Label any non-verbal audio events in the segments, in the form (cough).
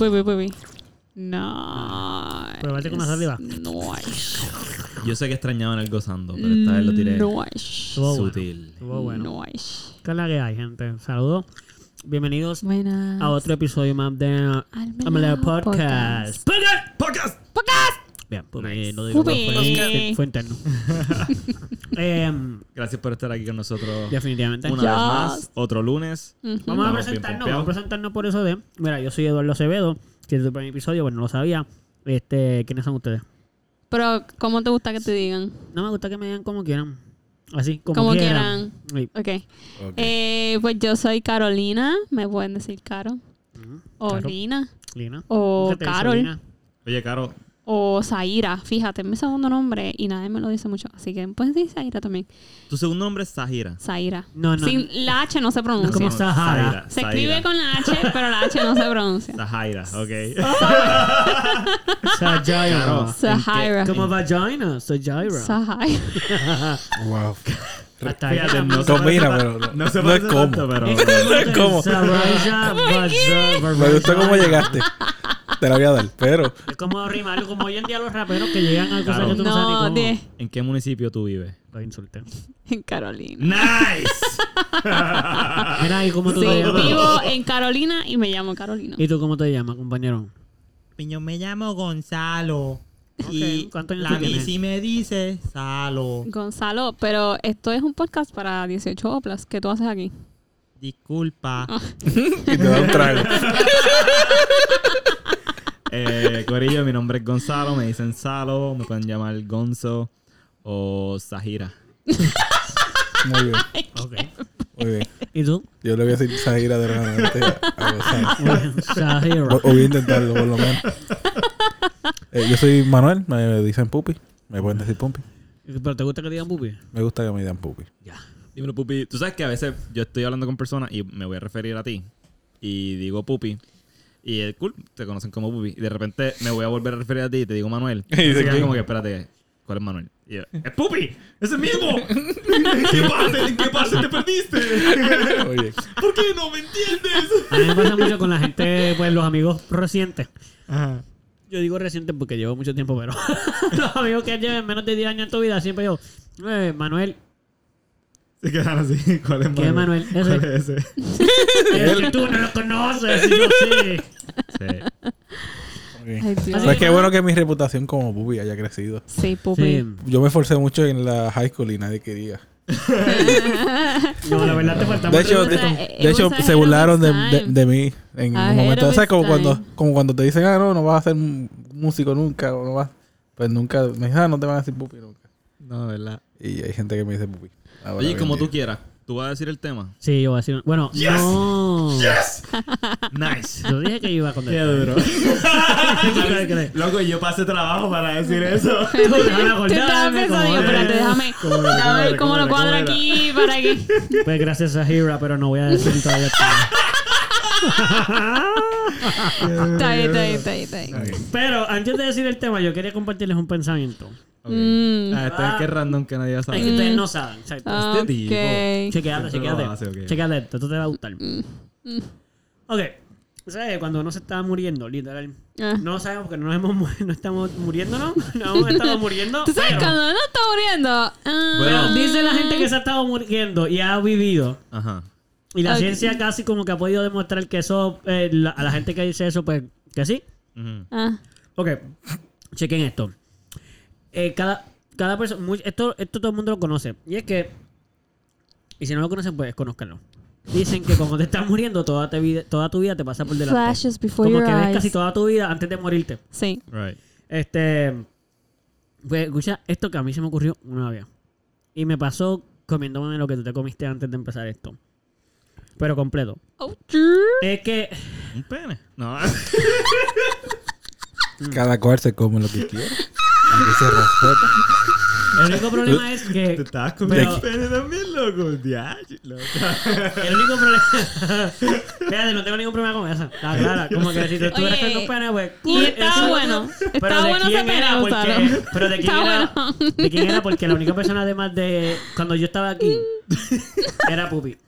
Pupi, pupi. Nice. Pruébate con más arriba. Nice. Yo sé que extrañaban el gozando, pero esta vez lo tiré bueno. sutil. Estuvo bueno. Nice. ¿Qué es la que hay, gente? Saludos. Bienvenidos Buenas. a otro episodio más de. Podcast. ¡Podcast! ¡Podcast! Porque lo Pupi. fue, fue- interno. Gracias por estar aquí con nosotros definitivamente. una vez más. Otro lunes. Vamos a presentarnos, vamos a presentarnos por eso de. Mira, yo soy Eduardo Acevedo, que es el primer episodio, bueno, no lo sabía. Este, ¿quiénes son ustedes? Pero, ¿cómo te gusta que te digan? No me gusta que me digan como quieran. Así, como, Como quieran. Sí. Ok. Eh, pues yo soy Carolina. Me pueden decir Caro. Ujú. O Caro. Lina. Lina. O ¿Qué te dice Carol. Lina? Oye, Caro, O Zaira. Fíjate, es mi segundo nombre y nadie me lo dice mucho. Así que puedes decir Zaira también. tu segundo nombre es Zahira. Zaira. No, no. Sin, la H no se pronuncia. No como Sahara. Se escribe con la H, pero la H no se pronuncia. Zahaira, ok. Sajira. (laughs) Caro, Zahaira. Como vagina, Sajira. Zahaira. (laughs) Wow. Hasta no Combina, pero no- no se no es como. tanto, pero... Es ¿Cómo? Saraya, vaja- Me gustó cómo llegaste. Te la voy a dar, pero Es como rimar, como hoy en día los raperos que llegan a cosas Claro. que tú no sabes ni No, cómo. de, ¿En qué municipio tú vives? Los insulté. en Carolina. ¡Nice! (laughs) Mira, ¿y cómo tú Sí, te llamas? vivo en Carolina y me llamo Carolina. ¿Y tú cómo te llamas, compañero? Yo me llamo Gonzalo. Y ¿cuántos años la tú tienes? bici me dice Salo. Gonzalo, pero esto es un podcast para 18 oplas. ¿Qué tú haces aquí? Disculpa. y te da un trago. (laughs) Eh, Corillo, mi nombre es Gonzalo, me dicen Salo, me pueden llamar Gonzo o Zahira. Muy bien, Ok. Muy bien. (laughs) ¿Y tú? Yo le voy a decir Zahira de repente a, a Gonzalo. Shahira. O, voy a intentarlo, por lo menos. Eh, yo soy Manuel, me dicen Pupi. Me pueden decir Pupi. ¿Pero te gusta que te digan pupi? Me gusta que me digan Pupi. Ya. Dímelo, Pupi. Tú sabes que a veces yo estoy hablando con personas y me voy a referir a ti y digo Pupi. Y es cool, te conocen como Pupi. Y de repente me voy a volver a referir a ti y te digo Manuel. (laughs) Y dice se como que, espérate, ¿cuál es Manuel? Y yo, ¡es Pupi! ¡Es el mismo! ¿En qué en qué parte te perdiste? Oye, ¿Por qué no me entiendes? A mí me pasa mucho con la gente, pues los amigos recientes. Ajá. Yo digo recientes porque llevo mucho tiempo, pero (laughs) los amigos que lleven menos de 10 años en tu vida, siempre yo, eh, Manuel, Se quedan así. ¿Cuál es Manuel? ¿Qué Manuel? Ese. ¿Cuál es ese? (laughs) es que tú no lo conoces, yo sí. Sí. ok. Ay, Dios. Pues qué bueno que mi reputación como Pupi haya crecido. Sí, Pupi. Sí. Yo me esforcé mucho en la high school y nadie quería. (laughs) No, la verdad te falta De mucho. hecho, de, de hecho se burlaron de, de, de mí en un momento. ¿Sabes? its Como cuando, como cuando te dicen, ah, no, no vas a ser músico nunca. O no vas. Pues nunca. Me dicen, ah, no te van a decir pupi nunca. No, ¿verdad? Y hay gente que me dice pupi. Oye, como día. tú quieras. ¿Tú vas a decir el tema? Sí, yo voy a decir. Bueno, Yes. no. (laughs) Nice. Yo dije que iba a Qué duro. ¿Qué crees? (laughs) Loco, yo pasé trabajo para decir eso. Tú, (laughs) déjame Te estaba acordarme pensando cómo yo, espérate, déjame, ¿Cómo ver cómo ¿Cómo lo cuadro aquí para que... Pues gracias a Hira, pero no voy a decir todavía. Está bien, está bien, está bien, está bien. Pero antes de decir el tema, yo quería compartirles un pensamiento. Ok. Mm. Ah, esto es que es random que nadie Es sabe. que ustedes no saben. exacto. Ah, Este tipo. ok. Chequeate, chequeate. hace, ok. Chequeate esto, esto te va a gustar. Ok. ¿Sabes? Cuando uno se está muriendo, literal. Ah. No lo sabemos porque no, nos hemos, mu- (laughs) no estamos muriendo, ¿no? No hemos estado muriendo. ¿Tú sabes pero, cuando uno está muriendo? ah, Bueno. dice la gente que se ha estado muriendo y ha vivido. Ajá. Y la ciencia casi como que ha podido demostrar que eso, eh, la- a la gente que dice eso, pues que sí. Ujú. ah, Ok, chequen esto. Eh, cada cada persona, muy- esto, esto todo el mundo lo conoce. Y es que, y si no lo conocen, pues conózcanlo. Dicen que cuando te estás muriendo, toda, te vida, toda tu vida te pasa por delante. Flashes before Como your que ves eyes. casi toda tu vida antes de morirte. Sí. Right. Este, pues escucha esto que a mí se me ocurrió una vez. Y me pasó comiéndome lo que tú te comiste antes de empezar esto. Pero completo. Oh, Es que ¿Un pene? No. (laughs) (laughs) Cada cual se come lo que quiere. El único problema es que Te estabas Pero- comiendo un pene también, loco. Loco. El único problema. Fíjate, no tengo ningún problema con eso. Está clara. Como que si tú estuvieras Oye, con pene, pues. y está bueno. Pero Está de bueno ese pene, porque-. Pero de quién era. bueno. De quién era, porque la única persona, además de. Cuando yo estaba aquí, (laughs) era Pupi.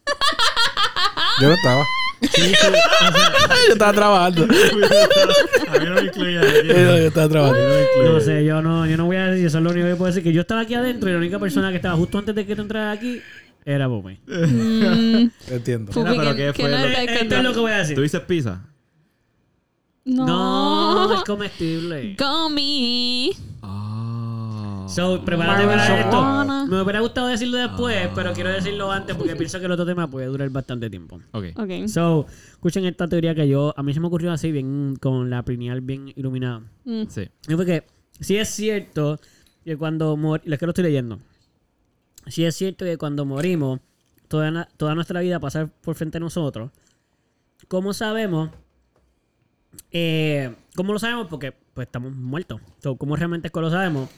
Yo no estaba. (laughs) yo estaba trabajando. A mí no me incluye. yo estaba trabajando. No sé, yo no, yo no voy a decir, eso es lo único que puedo decir, que yo estaba aquí adentro y la única persona que estaba justo antes de que tú entraras aquí era Pupi. (laughs) Mm, Entiendo. Pero que- ¿qué fue Esto es lo que voy a decir. ¿Tú dices pizza? No. No, es comestible. Gummy. Ah. So, prepárate para esto. Me hubiera gustado decirlo después, pero quiero decirlo antes porque pienso que el otro tema puede durar bastante tiempo. Ok. Ok. So, escuchen esta teoría que yo, a mí se me ocurrió así, bien, con la pineal bien iluminada. Mm. Sí. Y fue que, si es cierto que cuando morimos, es que lo estoy leyendo, si es cierto que cuando morimos, toda, toda nuestra vida pasa por frente a nosotros, ¿cómo sabemos? Eh, ¿Cómo lo sabemos? Porque pues estamos muertos. So, ¿Cómo realmente es que lo sabemos?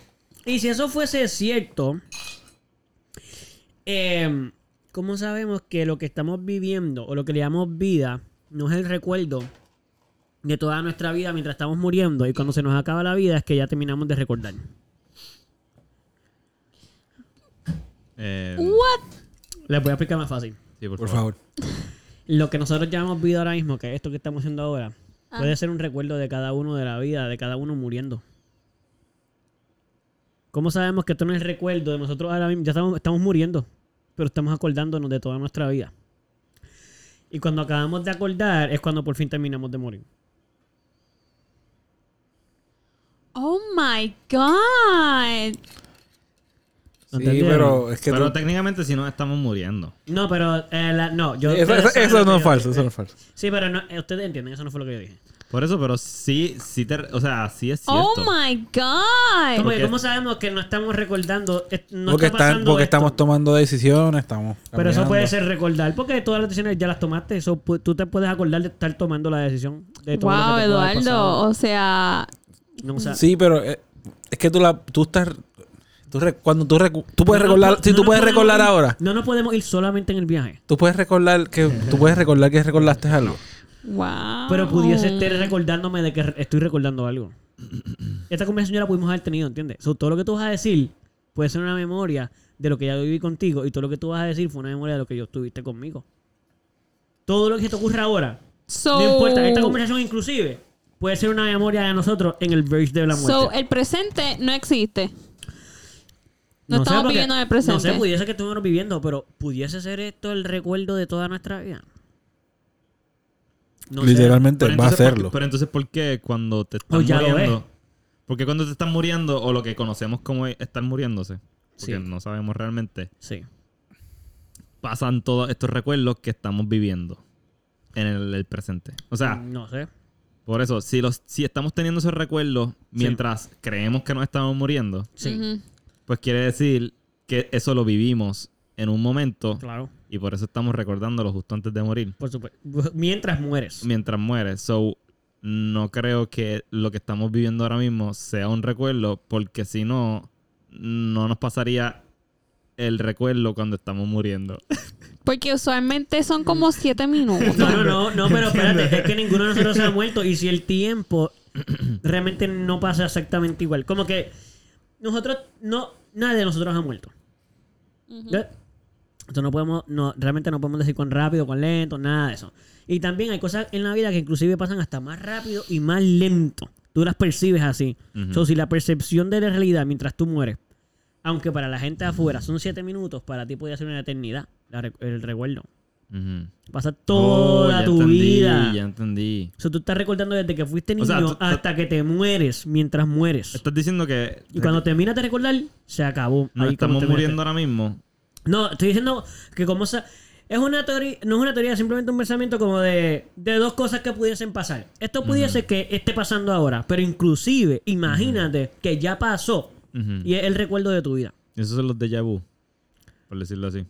Y si eso fuese cierto, eh, ¿cómo sabemos que lo que estamos viviendo o lo que le llamamos vida no es el recuerdo de toda nuestra vida mientras estamos muriendo y cuando se nos acaba la vida es que ya terminamos de recordar? Eh, What? Les voy a explicar más fácil. sí, por, Por favor. favor. Lo que nosotros llamamos vida ahora mismo, que es esto que estamos haciendo ahora, Ah. puede ser un recuerdo de cada uno de la vida, de cada uno muriendo. ¿Cómo sabemos que esto no es el recuerdo de nosotros ahora mismo? Ya estamos, estamos muriendo, pero estamos acordándonos de toda nuestra vida. Y cuando acabamos de acordar es cuando por fin terminamos de morir. Oh my God. ¿No Sí, pero es que Pero tú- técnicamente si no estamos muriendo. No, pero eh, la- no, yo... Eso, eso- eso no es falso, eso no es falso. Sí, pero no, eh, ustedes entienden, eso no fue lo que yo dije. Por eso, pero sí, sí te, o sea, sí es cierto. Oh my God. ¿Cómo, Porque- cómo sabemos que no estamos recordando? No porque está están- porque esto? estamos tomando decisiones, estamos. Pero eso puede ser recordar, porque todas las decisiones ya las tomaste. Eso tú te puedes acordar de estar tomando la decisión de todo lo Wow, Eduardo. pasado. O sea, No, o sea, Sí, pero eh, es que tú la, tú estás, tú re- cuando tú recu- tú puedes no recordar, si tú puedes podemos recordar ir- ahora, No nos podemos ir solamente en el viaje. tú puedes recordar que tú puedes recordar que recordaste algo. Wow. Pero pudiese estar recordándome de que estoy recordando algo. (clears throat) Esta conversación ya la pudimos haber tenido, ¿entiendes? So, todo lo que tú vas a decir puede ser una memoria de lo que ya viví contigo y todo lo que tú vas a decir fue una memoria de lo que yo estuviste conmigo. Todo lo que te ocurra ahora, So, no importa, esta conversación inclusive puede ser una memoria de nosotros en el verse de la muerte. so, el presente no existe. No, estamos porque- viviendo en el presente. No sé, pudiese que estuviéramos viviendo, pero ¿pudiese ser esto el recuerdo de toda nuestra vida? No. Literalmente va a entonces, ¿por qué- hacerlo. pero entonces, ¿por qué cuando te Oh, están ya lo muriendo? Porque cuando te están muriendo, o lo que conocemos como estar muriéndose, porque Sí. no sabemos realmente, Sí. pasan todos estos recuerdos que estamos viviendo en el, el presente. O sea, No sé. por eso, si los si estamos teniendo esos recuerdos mientras creemos que nos estamos muriendo, Sí. Pues quiere decir que eso lo vivimos en un momento Claro. Y por eso estamos recordándolo justo antes de morir. Por supuesto. Mientras mueres. mientras mueres. So, no creo que lo que estamos viviendo ahora mismo sea un recuerdo, porque si no, no nos pasaría el recuerdo cuando estamos muriendo. (laughs) Porque usualmente son como siete minutos. No, no, no, no, pero espérate, es que ninguno de nosotros se ha muerto y si el tiempo (clears throat) realmente no pasa exactamente igual. Como que nosotros, no, nadie de nosotros ha muerto. ¿Ves? Entonces no podemos, no, realmente no podemos decir cuán rápido, cuán lento, nada de eso. Y también hay cosas en la vida que inclusive pasan hasta más rápido y más lento. Tú las percibes así. Ujú. So, si la percepción de la realidad mientras tú mueres, aunque para la gente afuera son siete minutos, para ti puede ser una eternidad, el recuerdo. Pasa Oh, toda ya tu entendí, vida. Ya entendí. O sea, tú estás recordando desde que fuiste niño O sea, tú- tú- hasta que te mueres mientras mueres. Estás diciendo que Y cuando terminas de recordar, se acabó. Ahí estamos muriendo ahora mismo. No, estoy diciendo que como sa- es una teoría, no es una teoría, simplemente un pensamiento como de, de dos cosas que pudiesen pasar. Esto pudiese que esté pasando ahora, pero inclusive, imagínate que ya pasó y es el recuerdo de tu vida. Esos son los déjà vu, por decirlo así.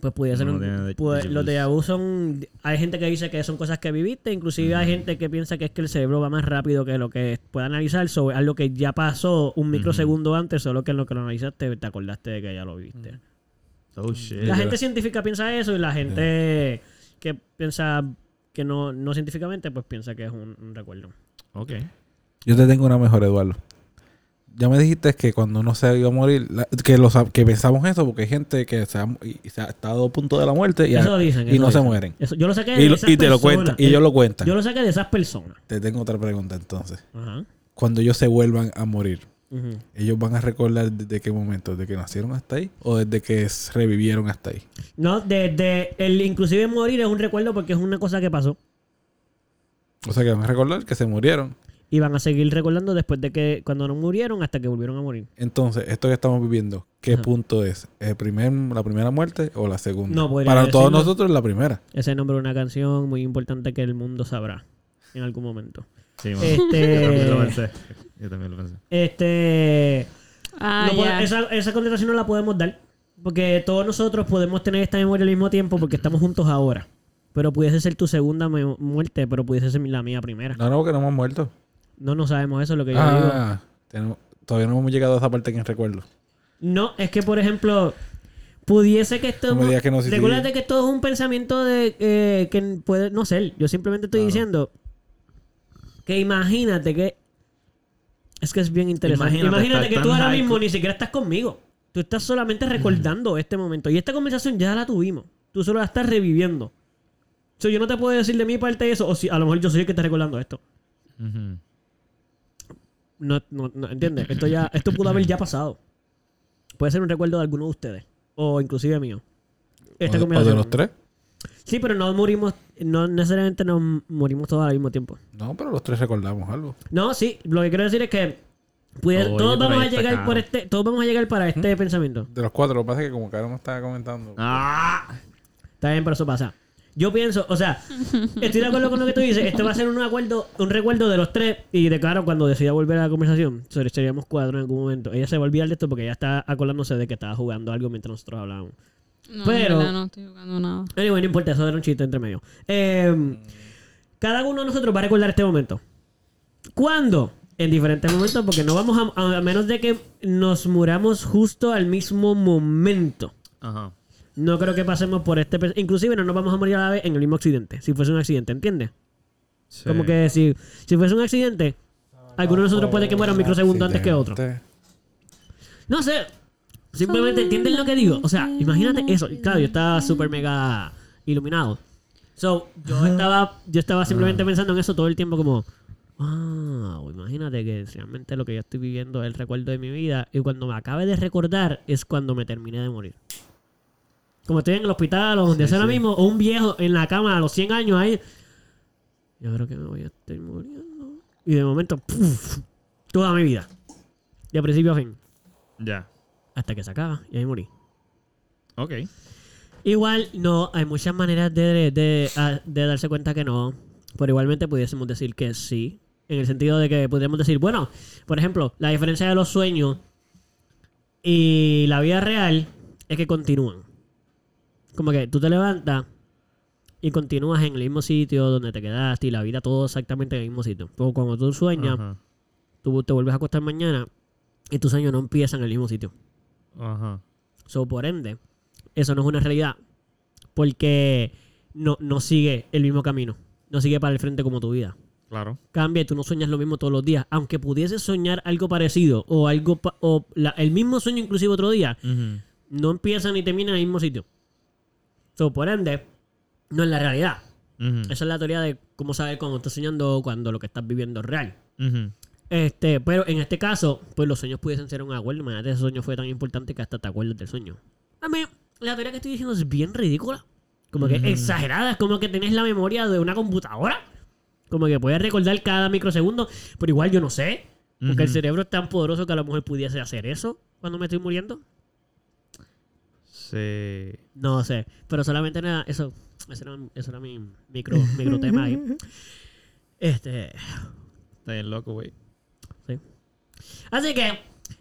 Pues ser No, un- no pues, los déjà vu son hay gente que dice que son cosas que viviste inclusive hay gente que piensa que es que el cerebro va más rápido que lo que puede analizar sobre algo que ya pasó un microsegundo antes solo que en lo que lo analizaste te acordaste de que ya lo viviste Oh, shit. la gente científica piensa eso y la gente que piensa que no, no científicamente pues piensa que es un, un recuerdo Ok. Yo te tengo una mejor, Eduardo. ya me dijiste que cuando uno se iba a morir, la- que, lo sab- que pensamos eso, porque hay gente que se ha, y- se ha estado a punto de la muerte y, Eso a- dicen. y eso no se mueren. Eso- yo lo saqué de Y, lo- esas y te lo personas. cuentan, y ellos lo cuentan. Yo lo saqué de esas personas. Te tengo otra pregunta entonces. Ajá. Cuando ellos se vuelvan a morir, ¿ellos van a recordar desde qué momento? ¿Desde que nacieron hasta ahí? ¿O desde que revivieron hasta ahí? No, desde el inclusive morir es un recuerdo porque es una cosa que pasó. O sea que van a recordar que se murieron. Y van a seguir recordando después de que cuando no murieron hasta que volvieron a morir. Entonces, esto que estamos viviendo, ¿qué Ajá. punto es? ¿El primer, ¿La primera muerte o la segunda? No, Para todos nosotros la primera. Ese es el nombre de una canción muy importante que el mundo sabrá en algún momento. Sí, (laughs) lo Este. Yo también lo pensé. este. Ah, no puede- ya. esa, esa contestación no la podemos dar. Porque todos nosotros podemos tener esta memoria al mismo tiempo porque estamos juntos ahora. Pero pudiese ser tu segunda muerte, pero pudiese ser la mía primera. No, no, porque no hemos muerto. No, no sabemos eso, es lo que yo digo. Ah, tenemos- todavía no hemos llegado a esa parte que recuerdo. No, es que por ejemplo, pudiese que esto. No me que no. Recuérdate que todo es un pensamiento de eh, que puede no ser. Yo simplemente estoy Claro. diciendo que imagínate que. Es que es bien interesante. Imagínate que tú ahora mismo ni siquiera estás conmigo. Tú estás solamente recordando este momento. Y esta conversación ya la tuvimos. Tú solo la estás reviviendo. So, yo no te puedo decir de mi parte eso. O si a lo mejor yo soy el que está recordando esto. No, no, no, ¿entiendes? Esto ya, esto pudo haber ya pasado. Puede ser un recuerdo de alguno de ustedes. O inclusive mío. Esta o, de, o de conversación. los tres. Sí, pero no morimos, no necesariamente nos morimos todos al mismo tiempo. No, pero los tres recordamos algo. No, sí, lo que quiero decir es que Oye, todos pero vamos a llegar por este, todos vamos a llegar para este pensamiento. De los cuatro, lo que pasa es que como Caro me estaba comentando. ¡Ah! Está bien, pero eso pasa. Yo pienso, o sea, (laughs) estoy de acuerdo con lo que tú dices. Este va a ser un acuerdo, un recuerdo de los tres. Y de claro, cuando decida volver a la conversación, sobre seríamos cuatro en algún momento. Ella se va a olvidar de esto porque ella está acordándose de que estaba jugando algo mientras nosotros hablábamos. No, pero- verdad no estoy jugando nada. Anyway, no importa, eso era un chiste entre medio. Eh, cada uno de nosotros va a recordar este momento. ¿Cuándo? En diferentes momentos, porque no vamos a, a menos de que nos muramos justo al mismo momento. Ajá. No creo que pasemos por este... Inclusive no nos vamos a morir a la vez en el mismo accidente. Si fuese un accidente, ¿entiendes? Sí. Como que si, si fuese un accidente, alguno de nosotros puede que muera un microsegundo antes que otro. No sé. Simplemente entienden lo que digo. O sea, imagínate eso. Claro, yo estaba súper mega iluminado. So, yo estaba, yo estaba simplemente pensando en eso todo el tiempo como... Wow, imagínate que realmente lo que yo estoy viviendo es el recuerdo de mi vida. Y cuando me acabe de recordar es cuando me terminé de morir. Como estoy en el hospital o donde sea ahora mismo, o un viejo en la cama a los 100 años ahí. Yo creo que me voy a estar muriendo. Y de momento, ¡puf! toda mi vida. De principio a fin. Ya. Hasta que se acaba y ahí morí. Ok. Igual, no, hay muchas maneras de, de, a- de darse cuenta que no. Pero igualmente pudiésemos decir que sí. En el sentido de que podríamos decir, bueno, por ejemplo, la diferencia de los sueños y la vida real es que continúan. Como que tú te levantas y continúas en el mismo sitio donde te quedaste y la vida todo exactamente en el mismo sitio. Pero cuando tú sueñas, Ajá. tú te vuelves a acostar mañana y tus sueños no empiezan en el mismo sitio. Ajá. So, por ende, eso no es una realidad. Porque no, no sigue el mismo camino. No sigue para el frente como tu vida. Claro. Cambia y tú no sueñas lo mismo todos los días. Aunque pudieses soñar algo parecido o algo pa- o la- el mismo sueño inclusive otro día, no empieza ni termina en el mismo sitio. So, por ende, no es la realidad. Esa es la teoría de cómo saber cuando estás soñando o cuando lo que estás viviendo es real. Este, pero en este caso, pues los sueños pudiesen ser un acuerdo. Imagínate, ese sueño fue tan importante que hasta te acuerdas del sueño. A mí, la teoría que estoy diciendo es bien ridícula. Como que exagerada. Es como que tenés la memoria de una computadora. Como que puedes recordar cada microsegundo. Pero igual yo no sé. Porque el cerebro es tan poderoso que a lo mejor pudiese hacer eso cuando me estoy muriendo. Sí. No sé. Pero solamente nada, eso, eso era, eso era mi micro, micro tema ahí. (laughs) Este. Está bien loco, güey. Sí. Así que,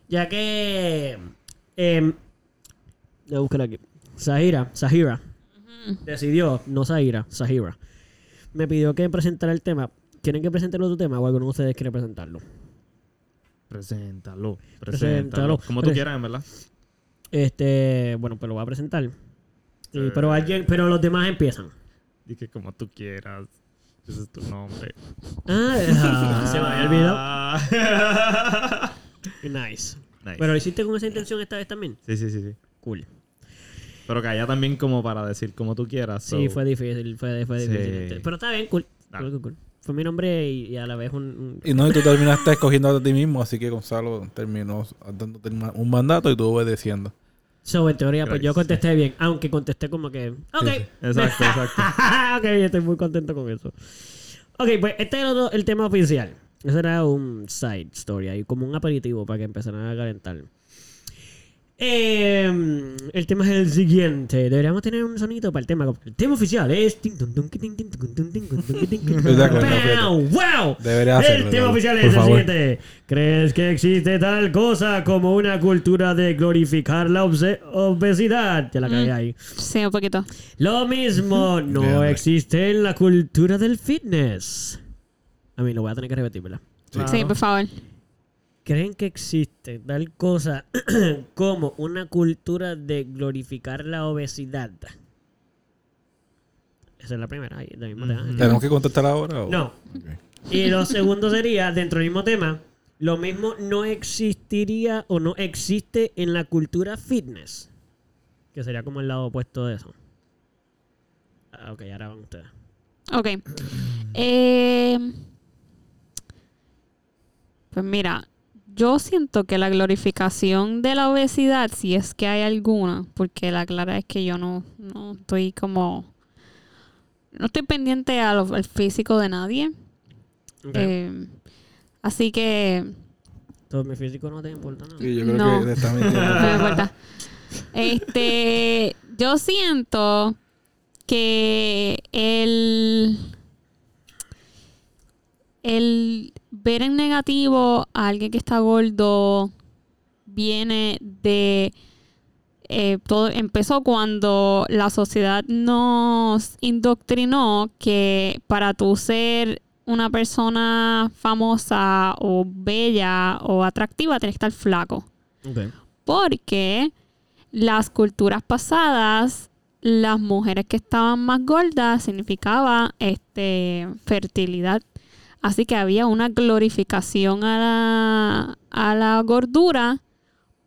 ya que. Eh, voy a buscar aquí. Sahira, Sahira, decidió, no Sahira, Sahira, me pidió que presentara el tema. ¿Quieren que presente el otro tema o alguno de ustedes quiere presentarlo? Preséntalo. Preséntalo. Como tú quieras, en verdad. Este, bueno, pues lo voy a presentar. Sí, pero alguien, pero los demás empiezan. Dije como tú quieras. Ese es tu nombre. Ah, (laughs) se me había olvidado. (laughs) Nice. Nice. Pero lo hiciste con esa intención esta vez también. Sí, sí, sí, sí. Cool. Pero que haya también como para decir como tú quieras. Sí, fue difícil, fue, fue Sí. difícil. este. Pero está bien, cool. Dale. Cool, cool, cool. Fue mi nombre y, y a la vez un... un- Y no, y tú terminaste escogiendo a ti mismo, así que Gonzalo terminó dándote un mandato y tú obedeciendo. So, en teoría, pues yo contesté bien, aunque contesté como que... Ok. Sí. Exacto, exacto. (laughs) ok, estoy muy contento con eso. Ok, pues este era el, el tema oficial. Ese era un side story ahí, como un aperitivo para que empezaran a calentar. Eh, el tema es el siguiente. Deberíamos tener un sonido para el tema. El tema oficial es. ¡Wow! Debería El hacerlo, tema David, oficial es el siguiente. ¿Crees que existe tal cosa como una cultura de glorificar la obesidad? Ya la cagué ahí. Sí, un poquito. Lo mismo no existe en la cultura del fitness. A mí lo voy a tener que repetir, ¿verdad? Sí, por favor. ¿Creen que existe tal cosa (clears throat) como una cultura de glorificar la obesidad? Esa es la primera. ahí, del mismo tema. ¿Tenemos que contestar ahora? O? No. Y lo segundo sería, dentro del mismo tema, lo mismo no existiría o no existe en la cultura fitness. Que sería como el lado opuesto de eso. Ah, ok, ahora van ustedes. Ok. Eh, pues mira, yo siento que la glorificación de la obesidad, si es que hay alguna, porque la clara es que yo no, no estoy como... No estoy pendiente lo- al físico de nadie. Eh, así que Todo mi físico no te importa nada. Sí, yo creo No. que está (laughs) no me mintiendo. importa. Este, yo siento que el el ver en negativo a alguien que está gordo viene de eh, todo empezó cuando la sociedad nos indoctrinó que para tú ser una persona famosa o bella o atractiva tienes que estar flaco. Porque las culturas pasadas las mujeres que estaban más gordas significaba este fertilidad así que había una glorificación a la, a la gordura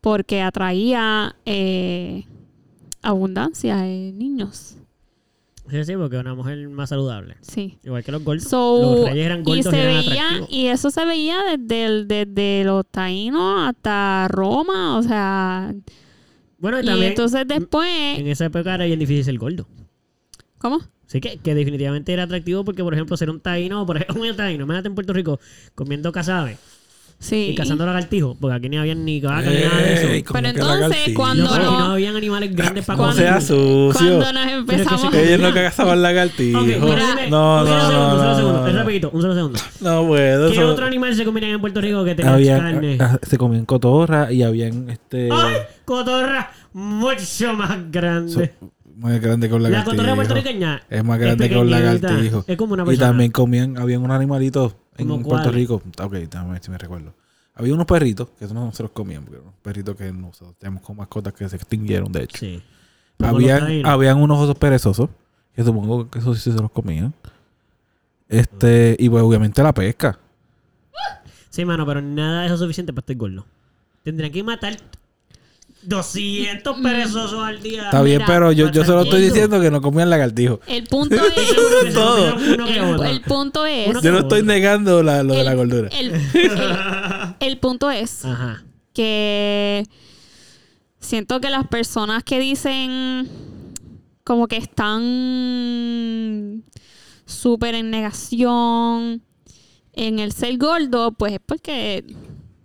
porque atraía eh, abundancia de niños Sí, sí, porque una mujer más saludable. sí Igual que los gordos. So, los reyes eran y gordos y, se eran veía y eso se veía desde, el- desde los taínos hasta Roma o sea Bueno, y y también entonces después en esa época era bien difícil ser gordo. ¿cómo? Sí que, que definitivamente era atractivo porque, por ejemplo, ser un taíno, por ejemplo, (laughs) un taíno, imagínate en Puerto Rico comiendo cazabe sí y cazando lagartijos, porque aquí ni habían ni vaca ni nada de eso. Ey, Pero entonces, cuando No, no- no habían animales grandes para No Cuando- sea comer. sucio. cuando nos empezamos ellos no cazaban lagartijos. Ok, mira, dime, no, un solo no, segundo, no, un solo no, segundo, no, es no. rapidito, un solo segundo. No puedo. ¿Qué otro animal se comían en Puerto Rico que tenía había, carne? ah, se comían cotorra y habían este ¡Ay! Cotorra mucho más grande. Más grande con la lagartijo. cotorra puertorriqueña Es más grande que un lagartijo. Es como una Y persona. también comían, habían unos animalitos en ¿Cómo Puerto? Rico. Ok, déjame ver si me recuerdo. Había unos perritos, que eso no se los comían, porque eran unos perritos que nosotros tenemos como mascotas que se extinguieron, de hecho. Sí. Habían, habían unos osos perezosos, que supongo que esos sí se los comían. Este, y pues obviamente la pesca. Sí, mano, pero nada de eso es suficiente para estar gordo. Tendrían que matar 200 perezosos al día. Está bien, mira, pero yo, yo solo estoy diciendo que no comían lagartijo. el punto (laughs) es se todo. comieron uno que el, el punto es Yo no estoy negando la- lo de la gordura. el, (laughs) el- el punto es Ajá. que siento que las personas que dicen como que están súper en negación en el ser gordo, pues es porque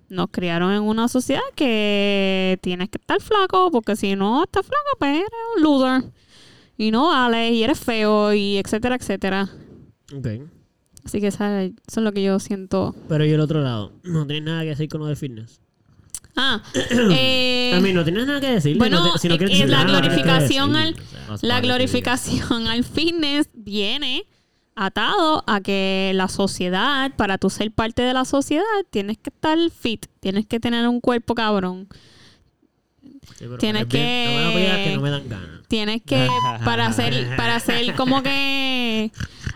nos criaron en una sociedad que tienes que estar flaco, porque si no estás flaco, pues eres un loser. Y no vale, y eres feo, y etcétera, etcétera. Ok. Así que esa- eso es lo que yo siento. Pero y el otro lado, no tienes nada que decir con lo del fitness. Ah, (coughs) eh, A mí no tienes nada que decir. bueno, no te- si no eh, eh, decir la nada, al- O sea, Más La glorificación (laughs) al fitness viene atado a que la sociedad, para tú ser parte de la sociedad, tienes que estar fit, tienes que tener un cuerpo cabrón, Sí, tienes bien- que- No me pidas que no me dan ganas. tienes que, para ser, para ser como que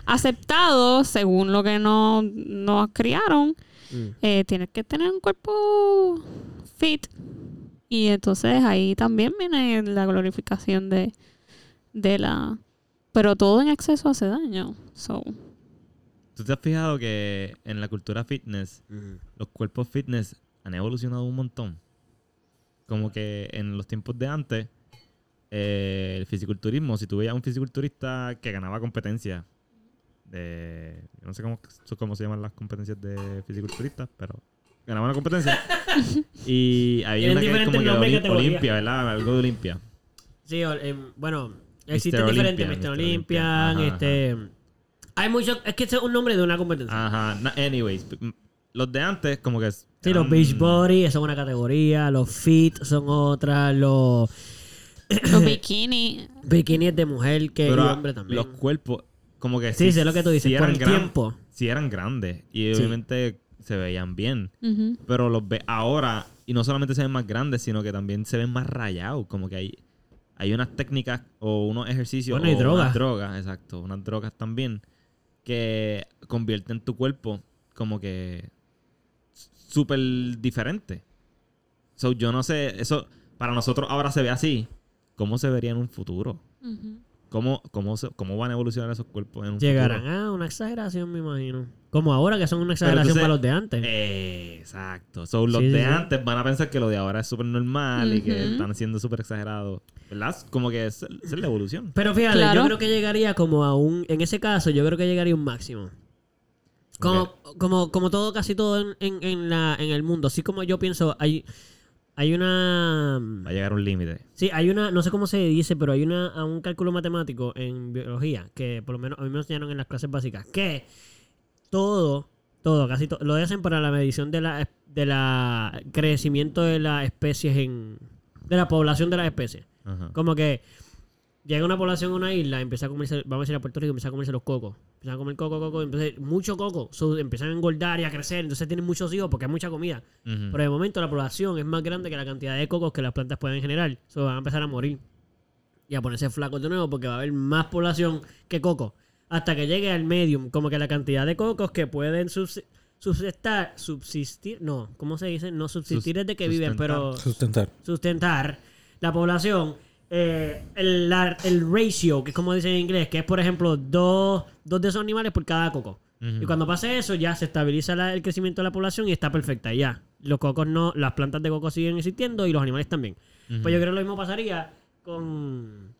aceptado, según lo que nos, nos criaron, Mm. eh, tienes que tener un cuerpo fit. Y entonces ahí también viene la glorificación de, de la... Pero todo en exceso hace daño. So, ¿Tú te has fijado que en la cultura fitness, los cuerpos fitness han evolucionado un montón? Como que en los tiempos de antes, eh, el fisiculturismo, si tú veías a un fisiculturista que ganaba competencia de... yo No sé cómo, cómo se llaman las competencias de fisiculturistas, pero ganaba una competencia. (laughs) y había una que es como que. Olimpia, ¿verdad? Algo de Olimpia. Sí, em, bueno, existen diferentes. Mr. Olympian. Ajá, este... Hay muchos... Es que ese es un nombre de una competencia. Ajá. anyways, los de antes como que... Sí, los beach body, eso es una categoría. Los fit son otra. Los los bikini. (coughs) bikinis de mujer que Pero hombre también. los cuerpos como que Sí, sé lo que tú dices, por eran el gran- tiempo. Sí eran grandes y Sí. obviamente se veían bien. Pero los ve ahora y no solamente se ven más grandes, sino que también se ven más rayados. Como que hay, hay unas técnicas o unos ejercicios Bueno, y o drogas. unas drogas, exacto, unas drogas también que convierten tu cuerpo como que súper diferente. So, yo no sé, eso para nosotros ahora se ve así. ¿Cómo se vería en un futuro? ¿Cómo, cómo, se- cómo van a evolucionar esos cuerpos en un Llegarán futuro? a una exageración, me imagino. Como ahora, que son una exageración entonces- para los de antes. Eh, exacto. So, los Sí, de sí. antes van a pensar que lo de ahora es súper normal y que están siendo súper exagerados. ¿Verdad? Como que es, es la evolución. Pero fíjate, Claro. yo creo que llegaría como a un... En ese caso, yo creo que llegaría a un máximo. Como, como, como todo, casi todo en, en, en la, en el mundo. Así como yo pienso, hay, hay una... Va a llegar un límite. Sí, hay una, no sé cómo se dice, pero hay una, a un cálculo matemático en biología que por lo menos a mí me enseñaron en las clases básicas que todo, todo, casi todo, lo hacen para la medición de la, de la crecimiento de las especies en, de la población de las especies. Ajá. Como que llega una población a una isla, empieza a comerse, vamos a decir a Puerto Rico, empieza a comerse los cocos. Empiezan a comer coco, coco, entonces mucho coco, so, empiezan a engordar y a crecer, entonces tienen muchos hijos porque hay mucha comida. Pero de momento la población es más grande que la cantidad de cocos que las plantas pueden generar. So, van a empezar a morir. Y a ponerse flacos de nuevo porque va a haber más población que cocos. Hasta que llegue al medium. Como que la cantidad de cocos que pueden subs- subsistar, subsistir. No, ¿cómo se dice? No subsistir Sus- es de que viven, pero Sustentar. sustentar la población. eh, el, la- el ratio, que es como dicen en inglés, que es por ejemplo dos, dos de esos animales por cada coco. Y cuando pase eso, ya se estabiliza la- el crecimiento de la población y está perfecta. Ya. Los cocos no, las plantas de coco siguen existiendo y los animales también. Pues yo creo que lo mismo pasaría con.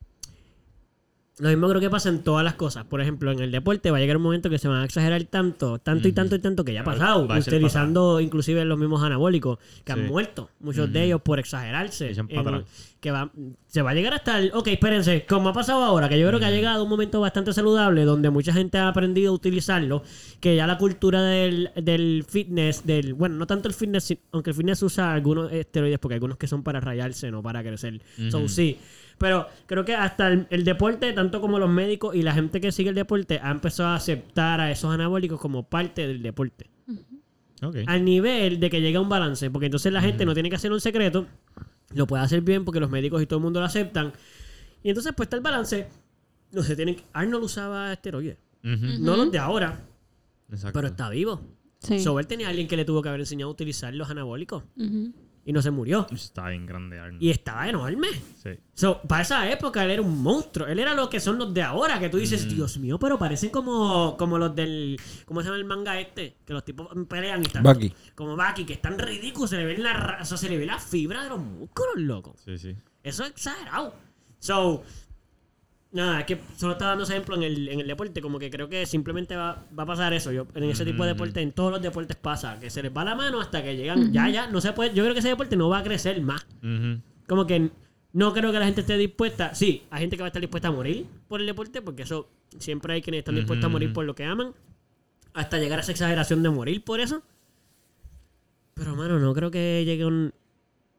Lo mismo creo que pasa en todas las cosas. Por ejemplo, en el deporte va a llegar un momento que se van a exagerar tanto, tanto y tanto y tanto que ya ha pasado. va a ser utilizando inclusive los mismos anabólicos que han Sí. muerto. Muchos de ellos por exagerarse. Echan en- para atrás. que va, se va a llegar hasta el... Ok, espérense. Como ha pasado ahora, que yo creo que ha llegado un momento bastante saludable donde mucha gente ha aprendido a utilizarlo, que ya la cultura del, del fitness, del... Bueno, no tanto el fitness, si- aunque el fitness usa algunos esteroides, porque hay algunos que son para rayarse, no para crecer. So, Ujú. sí. Pero creo que hasta el, el deporte, tanto como los médicos y la gente que sigue el deporte, ha empezado a aceptar a esos anabólicos como parte del deporte. Ok. Al nivel de que llegue a un balance, porque entonces la gente no tiene que hacer un secreto, lo puede hacer bien porque los médicos y todo el mundo lo aceptan. Y entonces pues está el balance. No se tienen que- Arnold usaba esteroides. Ujú. No los de ahora, Exacto. pero está vivo. Sí. So, él tenía a alguien que le tuvo que haber enseñado a utilizar los anabólicos. Ujú. Y no se murió. Está bien grande Arnold. Y estaba enorme. Sí. So, para esa época él era un monstruo. Él era lo que son los de ahora, que tú dices, Dios mío, pero parecen como, como los del. ¿Cómo se llama el manga este? Que los tipos pelean y están. Baki. Como Baki, que están ridículos. Se le ven la, ra- o sea, se le ve la fibra de los músculos, loco. Sí, sí. Eso es exagerado. So, nada, es que solo está dando ese ejemplo en el, en el deporte. Como que creo que simplemente va, va a pasar eso. Yo, en ese tipo de deporte, en todos los deportes pasa. Que se les va la mano hasta que llegan. Ya, ya, no se puede. Yo creo que ese deporte no va a crecer más. Como que no creo que la gente esté dispuesta. Sí, hay gente que va a estar dispuesta a morir por el deporte, porque eso siempre hay quienes están dispuestos a morir por lo que aman. Hasta llegar a esa exageración de morir por eso. Pero, mano, no creo que llegue un.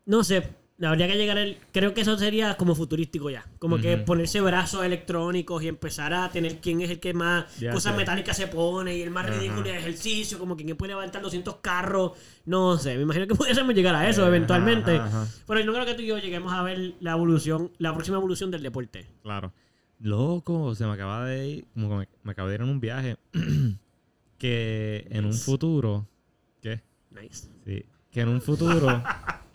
No sé, habría que llegar el. Creo que eso sería como futurístico ya. Como que ponerse brazos electrónicos y empezar a tener quién es el que más Ya cosas sé. metálicas se pone y el más Ajá. ridículo de ejercicio, como quien puede levantar 200 carros. No sé, me imagino que (laughs) pudiésemos llegar a eso Ajá, eventualmente. Pero no creo que tú y yo lleguemos a ver la evolución, la próxima evolución del deporte. Claro. Loco, se me acaba de ir, como que me, me acabo de ir en un viaje (clears throat) que en un futuro, ¿qué? Nice. Sí, que en un futuro (laughs)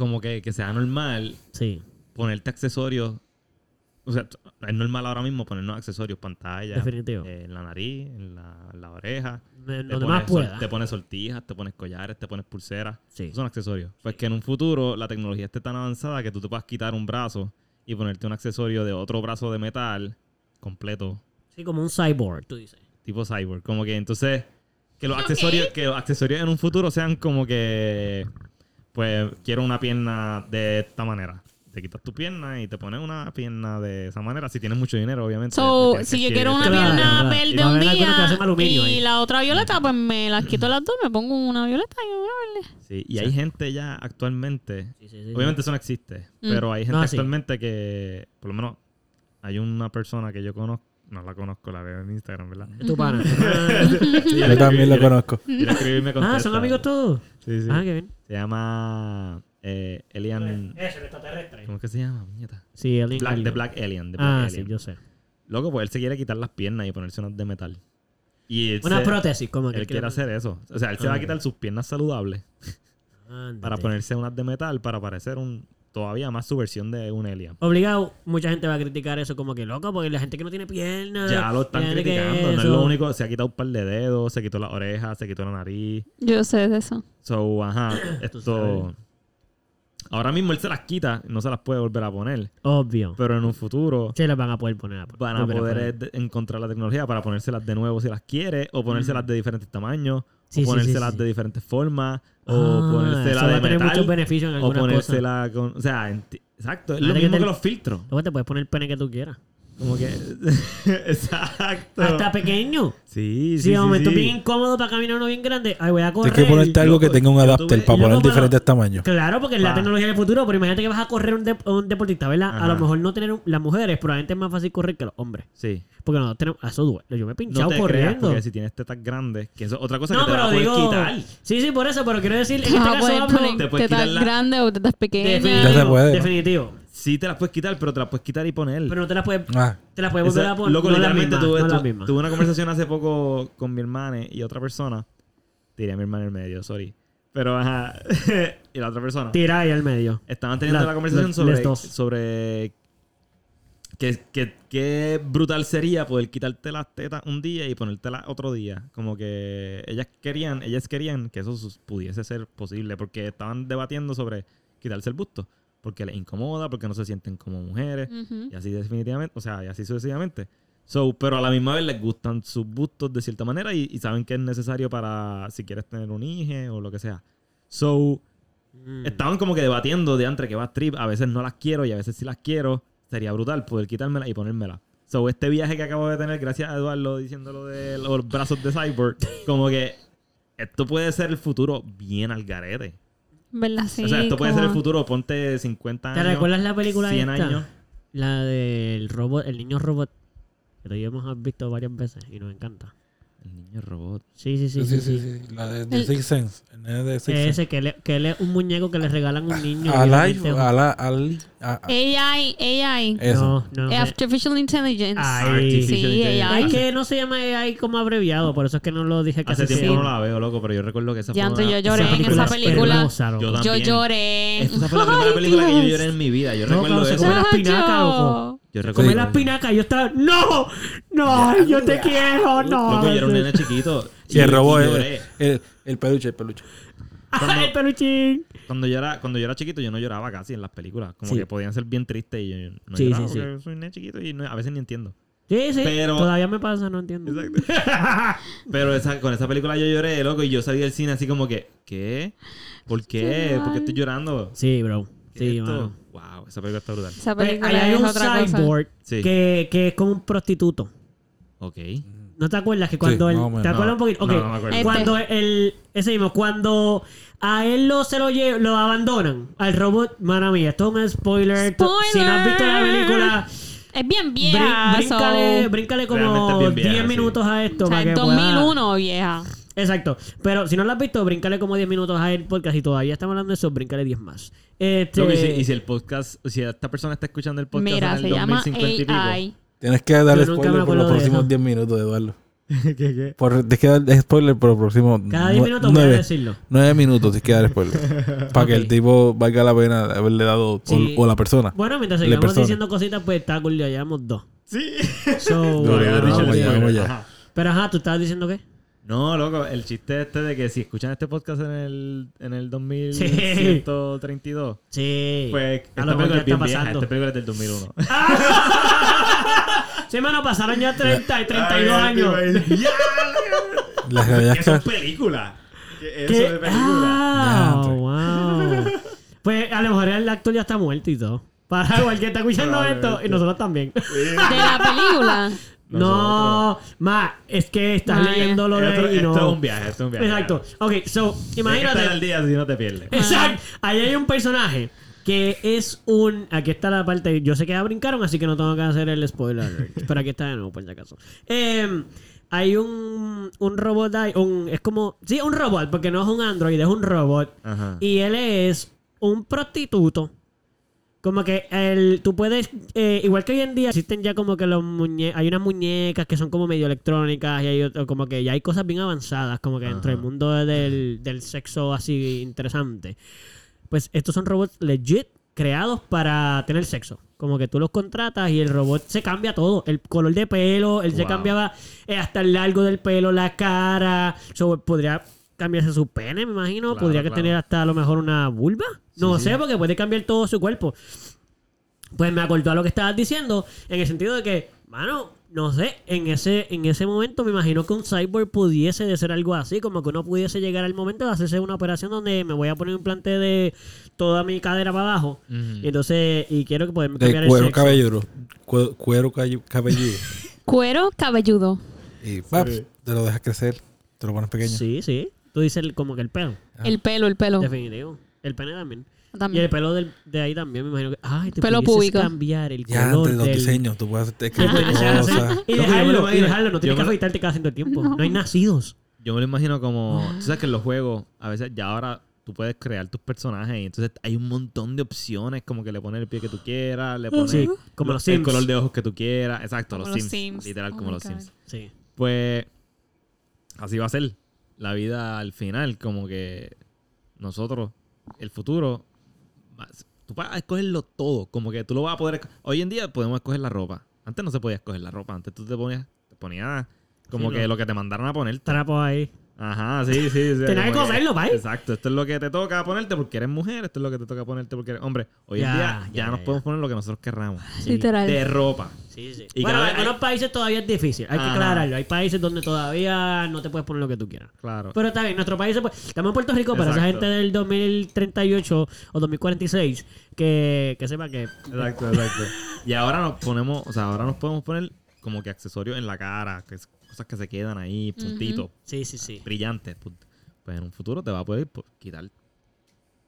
como que, que sea normal Sí, ponerte accesorios. O sea, es normal ahora mismo ponernos accesorios, pantalla, Definitivo. eh, en la nariz, en la, en la oreja. de- Te lo demás pones, sol- te pones sortijas, te pones collares, te pones pulseras. Sí. Esos son accesorios. Pues que en un futuro la tecnología esté tan avanzada que tú te puedas quitar un brazo y ponerte un accesorio de otro brazo de metal completo, Sí, como un cyborg, tú dices. tipo cyborg. Como que entonces que los accesorios, que los accesorios en un futuro sean como que pues quiero una pierna de esta manera. Te quitas tu pierna y te pones una pierna de esa manera. Si tienes mucho dinero, obviamente. So, si yo quiero una Claro, pierna claro. verde un día y ahí. la otra violeta, pues me las quito las dos, me pongo una violeta y una verde. Sí, y hay gente ya actualmente Sí, sí, sí. Obviamente eso no existe, Mm. pero hay gente No, actualmente que, por lo menos, hay una persona que yo conozco, no la conozco, la veo en Instagram, ¿verdad? Es tu pana. (laughs) Yo también lo conozco. Quiere escribirme con ah, ¿son amigos todos? Sí, sí. Ah, qué bien. Se llama eh, Elian. Es el extraterrestre. ¿Cómo es que se llama? Muñeta. Sí, el Black, The Black Alien. The Black Ah, Alien. sí, yo sé. Loco, pues él se quiere quitar las piernas y ponerse unas de metal. Y él, Una se- prótesis, como que él quiere hacer eso. O sea, él se va Ah. a quitar sus piernas saludables para ponerse unas de metal para parecer un todavía más su versión de un alien. Obligado, mucha gente va a criticar eso como que loco, porque la gente que no tiene piernas. Ya lo están criticando. No es lo único. Se ha quitado un par de dedos, se quitó las orejas, se quitó la nariz. Yo sé de eso. So, ajá. (coughs) Esto. Ahora mismo él se las quita, no se las puede volver a poner. Obvio. Pero en un futuro Se las van a poder poner. van a poder poner. eh, de- encontrar la tecnología para ponérselas de nuevo si las quiere, o ponérselas de diferentes tamaños, Mm. Sí, o ponérselas sí, sí. de diferentes formas, Ah, o ponérsela eso va de metal, muchos beneficios en o algunas cosas. ponérsela con. O sea, exacto. Es lo mismo que que los filtros. Luego te puedes poner el pene que tú quieras. Como que. (laughs) exacto. Hasta pequeño. Sí, sí. Si de sí, momento sí. bien incómodo para caminar uno bien grande, ay, voy a correr. Tienes que ponerte algo que tenga un adapter tuve- para poner diferentes tamaños. Claro, porque es la Pa. tecnología del futuro, pero imagínate que vas a correr un, dep- un deportista, ¿verdad? A lo mejor no tener un- las mujeres, probablemente es más fácil correr que los hombres. Sí. Porque no tenemos, a eso duele. Yo me he No pinchado creas, corriendo. porque si tienes tetas grandes, que eso es otra cosa No, que te pero digo. quitar. Sí, sí, por eso, pero quiero decir, en este Ah, caso hablo- Te puedes quitar grandes o tetas pequeñas. Definitivo. Ya se puede, ¿no? Definitivo. Sí te las puedes quitar, pero te las puedes quitar y poner. Pero no te las puedes, Ah, te las puedes volver a poner. Loco, no literalmente tuve, no tu- tuve una (laughs) conversación hace poco con mi hermana y otra persona. Tiré a mi hermana en el medio, sorry. Pero ajá. (laughs) y la otra persona. Tira ahí al medio. Estaban teniendo La- la conversación sobre, sobre que, que, qué brutal sería poder quitarte las tetas un día y ponértelas otro día. Como que ellas querían, ellas querían que eso pudiese ser posible porque estaban debatiendo sobre quitarse el busto. Porque les incomoda, porque no se sienten como mujeres. Ujú. Y así definitivamente, o sea, y así sucesivamente. So, pero a la misma vez les gustan sus bustos de cierta manera y, y saben que es necesario para si quieres tener un hijo o lo que sea. So, Mm. estaban como que debatiendo de entre que va a trip. A veces no las quiero y a veces sí las quiero. Sería brutal poder quitármelas y ponérmelas. So, este viaje que acabo de tener, gracias a Eduardo diciendo lo de los brazos de Cyborg, como que esto puede ser el futuro bien al garete. ¿Verdad? Sí. o sea, esto puede ser el como- futuro. Ponte 50 ¿Te años. recuerdas la película 100 esta? años. La del robot, el niño robot. Que lo hemos visto varias veces y nos encanta. El niño robot. Sí, sí, sí. sí, sí, sí, sí. sí. La de, de El- Six Sense. De Six Sense. Ese que, le- que él es un muñeco que le regalan a un niño. Alive, obviamente- ala, ali, a- a- AI, AI. eso. No, no. Artificial Intelligence. Ay, sí. AI. Es que no se llama AI como abreviado, por eso es que no lo dije que Hace tiempo no llama. la veo, loco, pero yo recuerdo que esa Ya, fue antes una- yo lloré en película esa es película. hermosa. Yo Yo lloré. Esta fue la primera Ay, película que yo lloré en mi vida. Yo No, recuerdo eso. la espinaca, loco. Yo Sí. Come recuerdo. la espinaca y yo estaba, ¡No! ¡No! ¡Yo te quiero! ¡No! Loco, yo era un nene chiquito. Y el robo y el, el peluche, el peluche. (laughs) ¡Ay, el peluchín! Cuando yo, era, cuando yo era chiquito, yo no lloraba casi en las películas. Como Sí. que podían ser bien tristes y yo no Sí, lloraba sí, sí. porque soy un nene chiquito y no- a veces ni entiendo. Sí, sí. Pero- Todavía me pasa, no entiendo. Exacto. (laughs) Pero esa, con esa película yo lloré, loco, y yo salí del cine así como que, ¿qué? ¿Por qué? ¿Por qué estoy llorando? Sí, bro. ¿Qué Sí, es esto? mano. Wow, esa película está brutal. Esa Pues, ahí hay es un otra cosa. cyborg Sí. que, que es como un prostituto. Ok. ¿No te acuerdas que cuando Sí, él... más o menos. ¿Te acuerdas No, un poquito? Ok. no, no me acuerdo. Este. Cuando el... Ese mismo, cuando a él lo, se lo, lle- lo abandonan, al robot, mano mía, esto es un spoiler. Si no has visto la película, Es bien brin- vieja. bríncale, so- bríncale Realmente es como bien vieja, 10 sí. minutos a esto o sea, para que en pueda- 2001, vieja. Exacto. Pero si no lo has visto, bríncale como 10 minutos a el podcast y todavía estamos hablando de eso, bríncale 10 más. Este, Loco, y, si, y si el podcast, si esta persona está escuchando el podcast Mira, en el se llama 2050 y pico, AI. (laughs) Tienes que darle spoiler por los próximos eso. 10 minutos, Eduardo. ¿Qué, qué? Por, tienes que dar spoiler por los próximos Cada 10 nue- minutos voy a nueve, decirlo. nueve minutos tienes que dar spoiler. (laughs) para que el tipo valga la pena haberle dado, o- Sí. o, la persona. Bueno, mientras Le sigamos persona. diciendo cositas, pues está cool, ya llevamos dos. Sí. So, No, no. Ajá. Pero ajá, ¿tú estabas diciendo qué? No, loco, el chiste este de que si escuchan este podcast en el, en el 2132, Sí. pues a esta lo mejor película es bien está vieja, pasando. esta película es del 2001. (laughs) Sí, mano, pasaron ya 30 y 32 Ay, años. tipo, ¡Ya! (laughs) La realidad es Eso es película. ¿Qué es ¿Qué? eso de película? Ah, wow. Pues a lo mejor el actor ya está muerto y todo. Para igual que está escuchando esto y nosotros también. De la película. (laughs) No, ma, es que estás leyendo lo de Esto, ahí y no. esto es un viaje, esto es un viaje. Exacto. Ok, so, que imagínate. estar al día si no te pierdes. (laughs) Exacto. Ahí hay un personaje que es un. Aquí está la parte. Yo sé que ya brincaron, así que no tengo que hacer el spoiler. (laughs) Pero aquí está de nuevo, por si acaso. Eh, hay un, un robot. Un, es como. Sí, un robot, porque no es un android, es un robot. Ajá. Y él es un prostituto. Como que el, tú puedes, eh, igual que hoy en día existen ya como que los muñe hay unas muñecas que son como medio electrónicas y hay otro- como que ya hay cosas bien avanzadas como que dentro del Ajá. mundo del, del sexo así interesante. Pues estos son robots legit creados para tener sexo. Como que tú los contratas y el robot se cambia todo. El color de pelo, él se cambiaba eh, hasta el largo del pelo, la cara. So, podría cambiarse su pene, me imagino. Claro, podría que claro. tener hasta a lo mejor una vulva. No Sí, sé, sí. porque puede cambiar todo su cuerpo. Pues me acordó a lo que estabas diciendo, en el sentido de que, mano, no sé, en ese, en ese momento me imagino que un cyborg pudiese de ser algo así, como que uno pudiese llegar al momento de hacerse una operación donde me voy a poner un implante de toda mi cadera para abajo. Y entonces, y quiero que poderme cambiar de el cuero sexo. cabelludo. Cuero, cabelludo. (laughs) Cuero cabelludo. Y paps, te lo dejas crecer. Te lo pones pequeño. Sí, sí. Tú dices el- como que el pelo. Ah. El pelo, el pelo. Definitivo. El pene también. Y También. el pelo del- de ahí también, me imagino que. Ay, te Pelo púbico. cambiar el Ya, color entre los del- diseños, tú puedes hacer- cosas. Y dejarlo, y imagino. dejarlo. No tienes que afeitarte cada cierto tiempo. No. No hay nacidos. Yo me lo imagino como. Tú sabes que en los juegos, a veces ya ahora tú puedes crear tus personajes y entonces hay un montón de opciones, como que le pones el pie que tú quieras, le pones Sí, como lo- los el color de ojos que tú quieras. Exacto, Como los, los Sims, Sims. Literal, Oh como los God. Sims. Sí. Pues así va a ser la vida al final, como que nosotros, el futuro, tú vas a escogerlo todo, como que tú lo vas a poder... Hoy en día podemos escoger la ropa. Antes no se podía escoger la ropa, antes tú te ponías, te ponías como Sí, que lo- lo que te mandaron a ponerte. Trapos ahí. Ajá, sí, sí. sí Tenés que coserlo, pa' ahí. Exacto, esto es lo que te toca ponerte porque eres mujer, esto es lo que te toca ponerte porque eres hombre. Hoy en día ya, ya, nos ya. podemos poner lo que nosotros querramos. Sí. Literal. De ropa. Sí, sí. Y bueno, en algunos países todavía es difícil. Hay que aclararlo. Hay países donde todavía no te puedes poner lo que tú quieras. Claro. Pero está bien, nuestro país, se puede- estamos en Puerto Rico, para esa gente del 2038 o 2046, que, que sepa que... Exacto, exacto. Y ahora nos ponemos, o sea, ahora nos podemos poner como que accesorios en la cara, que es- cosas que se quedan ahí, puntitos, Sí, sí, sí. brillantes. pu- Pues en un futuro te va a poder pues, quitar.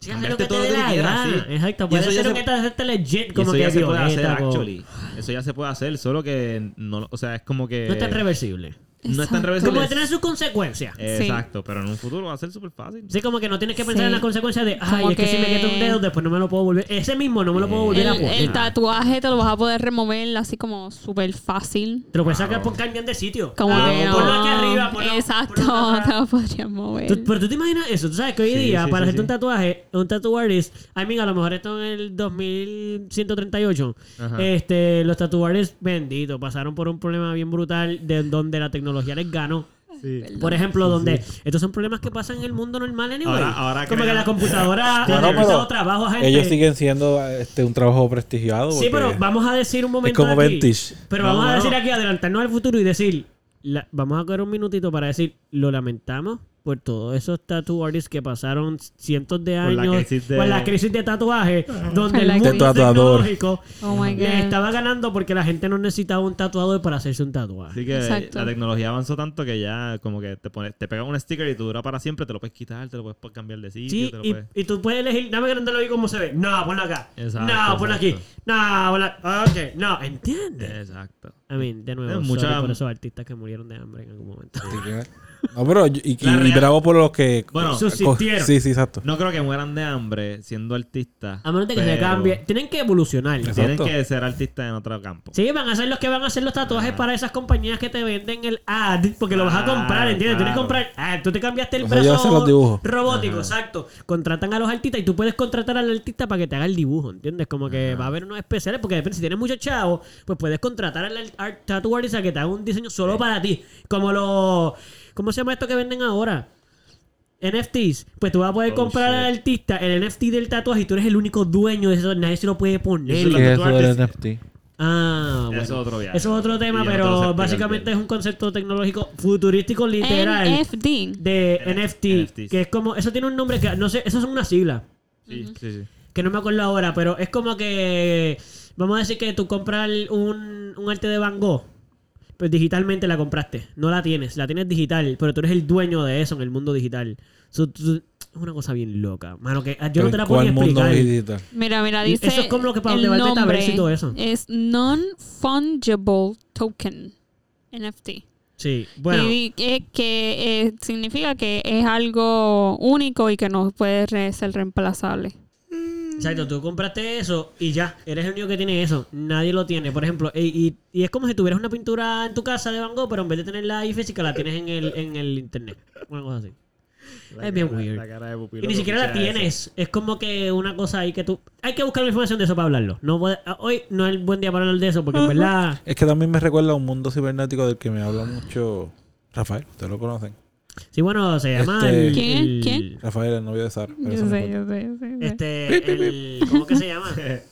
Sí, lo que todo te dé la quieras, sí. Exacto, puede ser que te hacerte legit como eso que ya se puede hacer, o- actually. Eso ya se puede hacer, solo que no, o sea, es como que No es tan reversible. No es tan. Como que tiene sus consecuencias. Exacto, pero en un futuro va a ser súper fácil. Sí, como que no tienes que pensar Sí. en las consecuencias de, ay, Como es que, si me que- quito un dedo, después no me lo puedo volver. Ese mismo no me lo puedo volver a El, poner. el tatuaje te lo vas a poder remover así como súper fácil. Te lo puedes sacar por cambiar de sitio. Como Ah, que no. ponlo aquí arriba, ponlo- Exacto, ponlo acá (laughs) te lo podrías mover. Tú- pero tú te imaginas eso, tú sabes que hoy Sí, día sí, para sí, hacerte sí. un tatuaje, un tattoo artist, I mean, a lo mejor esto en el 2138, Ajá. este, los tattoo artists benditos pasaron por un problema bien brutal de donde la tecnología les ganó. Sí. Por ejemplo, donde estos son problemas que pasan en el mundo normal anyway. Ahora- ahora Como que la computadora (laughs) ha quitado trabajo a gente. Ellos siguen siendo este, un trabajo prestigiado. Sí, pero vamos a decir un momento como aquí. vintage. Pero No, vamos a no. decir aquí, adelantarnos al futuro y decir, la- vamos a coger un minutito para decir, lo lamentamos por todos esos tattoo artists que pasaron cientos de Por la años crisis de- con la crisis de tatuaje, (laughs) donde el la mundo crisis. De tatuador. tecnológico Oh my le estaba ganando porque la gente no necesitaba un tatuador para hacerse un tatuaje. Así que Exacto. la tecnología avanzó tanto que ya como que te pones, te pegas un sticker y tú dura para siempre, te lo puedes quitar, te lo puedes cambiar de sitio, Sí, te lo y, puedes... y tú puedes elegir, dame que no te lo cómo se ve. No, ponlo acá. Exacto, no, ponlo aquí. No, ponlo Ok, no, ¿entiendes? Exacto. I mean, de nuevo, mucha- por esos artistas que murieron de hambre en algún momento. (laughs) No, pero y, y- y bravo por los que... Bueno, Subsistieron. Sí, sí, exacto. No creo que mueran de hambre siendo artistas. A menos de que se pero cambie. Tienen que evolucionar. Exacto. Tienen que ser artistas en otro campo. Sí, van a ser los que van a hacer los tatuajes para esas compañías que te venden el ad, porque lo vas a Claro, comprar, ¿entiendes? Tienes que claro. comprar. Ah, tú te cambiaste el O sea, brazo los dibujos. robótico, exacto. Contratan a los artistas y tú puedes contratar al artista para que te haga el dibujo, ¿entiendes? Como que va a haber unos especiales, porque depende, si tienes muchos chavos, pues puedes contratar al art, tattoo artist a que te haga un diseño solo para ti. Como los. ¿Cómo se llama esto que venden ahora? NFTs, pues tú vas a poder Oh, comprar al shit. artista el NFT del tatuaje y tú eres el único dueño de eso, nadie se lo puede poner. Eso ¿Qué es del NFT? Ah, bueno. Eso es otro viaje. Eso es otro tema, no pero básicamente es un concepto tecnológico futurístico literal NFT. de NFT, que es como, eso tiene un nombre que no sé, eso son una sigla, Sí, sí, sí. que no me acuerdo ahora, pero es como que vamos a decir que tú compras un, un arte de Van Gogh, pues digitalmente la compraste, no la tienes, la tienes digital, pero tú eres el dueño de eso en el mundo digital. So, tú- es una cosa bien loca, mano, que yo no te la puedo ni ¿Cuál mundo explicar. Mira, mira, dice. eso es como lo que para el donde va el nombre metaverso y todo eso. Es Non-Fungible Token. NFT. Sí, bueno. Y que, que, eh, significa que es algo único y que no puede ser reemplazable. Exacto, tú compraste eso y ya, eres el único que tiene eso. Nadie lo tiene, por ejemplo. Y, y- y es como si tuvieras una pintura en tu casa de Van Gogh, pero en vez de tenerla ahí física, la tienes en el, en el internet. Una cosa así. es bien weird. y ni siquiera la tienes. Es como que una cosa ahí que tú. Hay que buscar la información de eso para hablarlo. No puede- hoy no es el buen día para hablar de eso, porque en verdad. Es que también me recuerda a un mundo cibernético del que me habla mucho Rafael. Ustedes lo conocen. Sí, bueno, se llama. Este- el- ¿Quién? el- ¿Quién? Rafael, el novio de Sara. Yo no sé, yo sé, yo sé. Este. el- ¿Cómo que se llama? (laughs)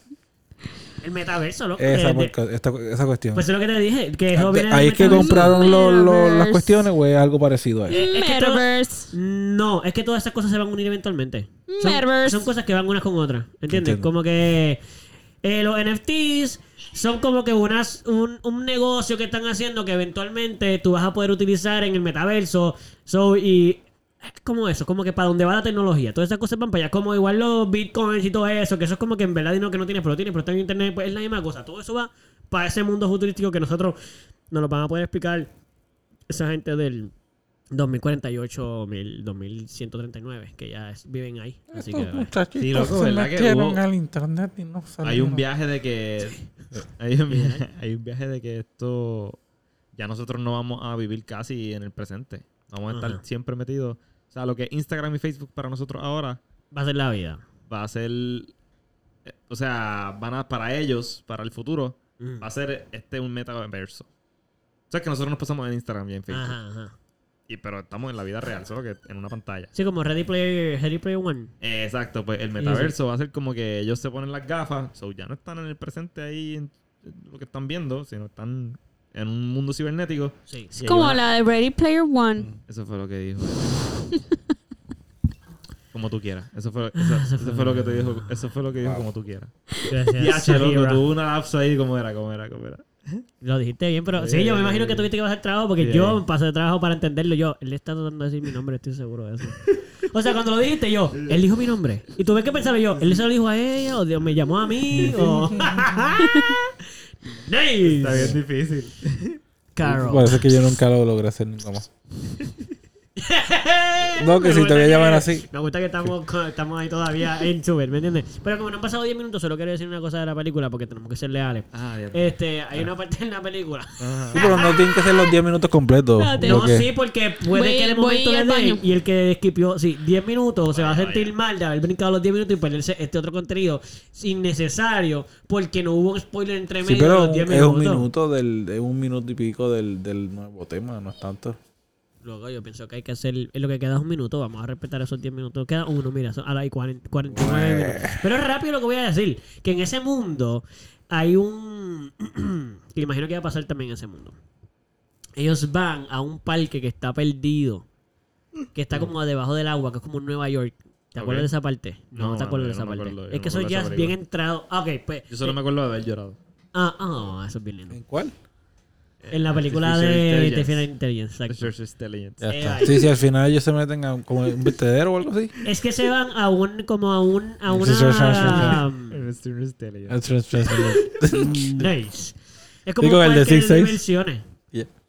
El metaverso, loco. Esa, Eh, de- porca- esta- esa cuestión. pues es lo que te dije. Que eso viene del Ahí es que compraron lo- lo- las cuestiones o es algo parecido a eso. Eh, es que todo- Metaverse. No, es que todas esas cosas se van a unir eventualmente. Son, Metaverse. son cosas que van unas con otras. ¿Entiendes? Entiendo. Como que eh, los NFTs son como que unas, un, un negocio que están haciendo que eventualmente tú vas a poder utilizar en el metaverso. So, y es como eso, como que para donde va la tecnología. Todas esas cosas van para allá. Como igual los bitcoins y todo eso, que eso es como que en verdad no que no tienes, pero lo pero está en internet, pues es la misma cosa. Todo eso va para ese mundo futurístico que nosotros nos lo van a poder explicar esa gente del 2048, mil- 2139, que ya es- viven ahí. Así que, muchachitos Sí, loco, se ¿verdad que metieron hubo- al internet y no salieron. Hay un viaje de que. hay, un viaje, hay un viaje de que esto. Ya nosotros no vamos a vivir casi en el presente. Vamos a estar Ajá. siempre metidos. O sea, lo que Instagram y Facebook para nosotros ahora va a ser la vida. va a ser. eh, O sea, van a, para ellos, para el futuro, Mm. va a ser este un metaverso. O sea, que nosotros nos pasamos en Instagram y en Facebook. Ajá, ajá. Y, pero estamos en la vida real, solo que en una pantalla. Sí, como Ready Player, Ready Player One. Eh, Exacto, pues el metaverso va a ser como que ellos se ponen las gafas, so ya no están en el presente ahí en lo que están viendo, sino están en un mundo cibernético. Sí. Ahí Como van a- la de Ready Player One. Eso fue lo que dijo. (laughs) como tú quieras. Eso fue, (laughs) eso, eso fue lo que te dijo. Eso fue lo que dijo como tú quieras. Gracias, Y H, loco, tuvo una lapso ahí, ¿cómo era? ¿Cómo era? ¿Cómo era? Lo dijiste bien, pero sí, Sí, yo me imagino que tuviste que hacer trabajo porque Sí. yo pasé de trabajo para entenderlo. Yo, él está tratando de decir mi nombre, estoy seguro de eso. (laughs) O sea, cuando lo dijiste yo, él dijo mi nombre. Y tuve que pensar yo, él se lo dijo a ella o Dios me llamó a mí o... nice. (laughs) Está bien difícil. Carol. Parece que yo nunca lo logré hacer nunca más. (laughs) (laughs) No, que si gusta te voy a que- llamar así. Me gusta que estamos, estamos ahí todavía en Super, ¿me entiendes? Pero como no han pasado 10 minutos, solo quiero decir una cosa de la película porque tenemos que ser leales. Ah. Este, hay una parte en la película. Ajá. (laughs) Sí, pero no tienen que ser los 10 minutos completos. No, porque- sí, porque puede Voy- que de momento le baño. y el que esquipió, sí, 10 minutos se va a sentir vaya. mal de haber brincado los 10 minutos y perderse este otro contenido innecesario porque no hubo un spoiler entre Sí, medio de pero los 10 es un minutos. minuto del, es un minuto y pico del, del nuevo tema, no es tanto. Luego yo pienso que hay que hacer, en lo que queda es un minuto, vamos a respetar esos 10 minutos. Queda uno, mira, son- ahora hay 40 49 minutos. Pero es rápido lo que voy a decir, que en ese mundo hay un... (clears throat) que imagino que va a pasar también en ese mundo. Ellos van a un parque que está perdido, que está como debajo del agua, que es como en Nueva York. ¿Te acuerdas de esa parte? No, No, te acuerdas de esa no parte. es no que eso ya es bien entrado. Ah, Ok, pues... Yo solo me acuerdo de haber llorado. Ah, ah, eso es bien lindo. ¿En cuál? En la película Artificial de Intelligence. Artificial Intelligence, exacto. Intelligence. Ya Eh, está. ahí. Sí, sí, al final ellos se meten a como un vertedero o algo así. Es que se van a un, como a un, a una... Artificial Intelligence. (laughs) nice. Es como Digo, un el de parque de 6-6. diversiones.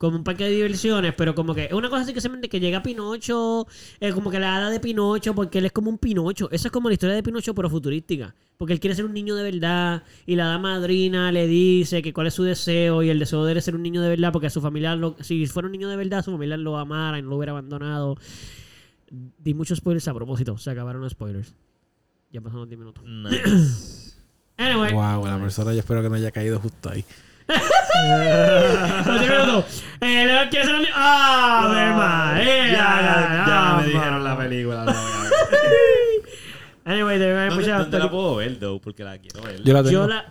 Como un parque de diversiones, pero como que es una cosa así que se mente que llega Pinocho, eh, como que la hada de Pinocho, porque él es como un Pinocho. Esa es como la historia de Pinocho, pero futurística. Porque él quiere ser un niño de verdad y la hada madrina le dice que cuál es su deseo y el deseo de él es ser un niño de verdad porque a su familia, lo- si fuera un niño de verdad, su familia lo amara y no lo hubiera abandonado. Di muchos spoilers a propósito, se acabaron los spoilers. Ya pasaron los 10 minutos. Nice. (coughs) Anyway, Wow, la persona yo espero que no haya caído justo ahí. Los 10 minutos. Eh, ser. ¡Ah! ¡Ave María! ya me Ah, dijeron la película. no, ya. Anyway, te voy a ¿Dónde, escuchar. dónde la puedo ver, though? Porque la quiero ver. Yo la tengo. Yo la.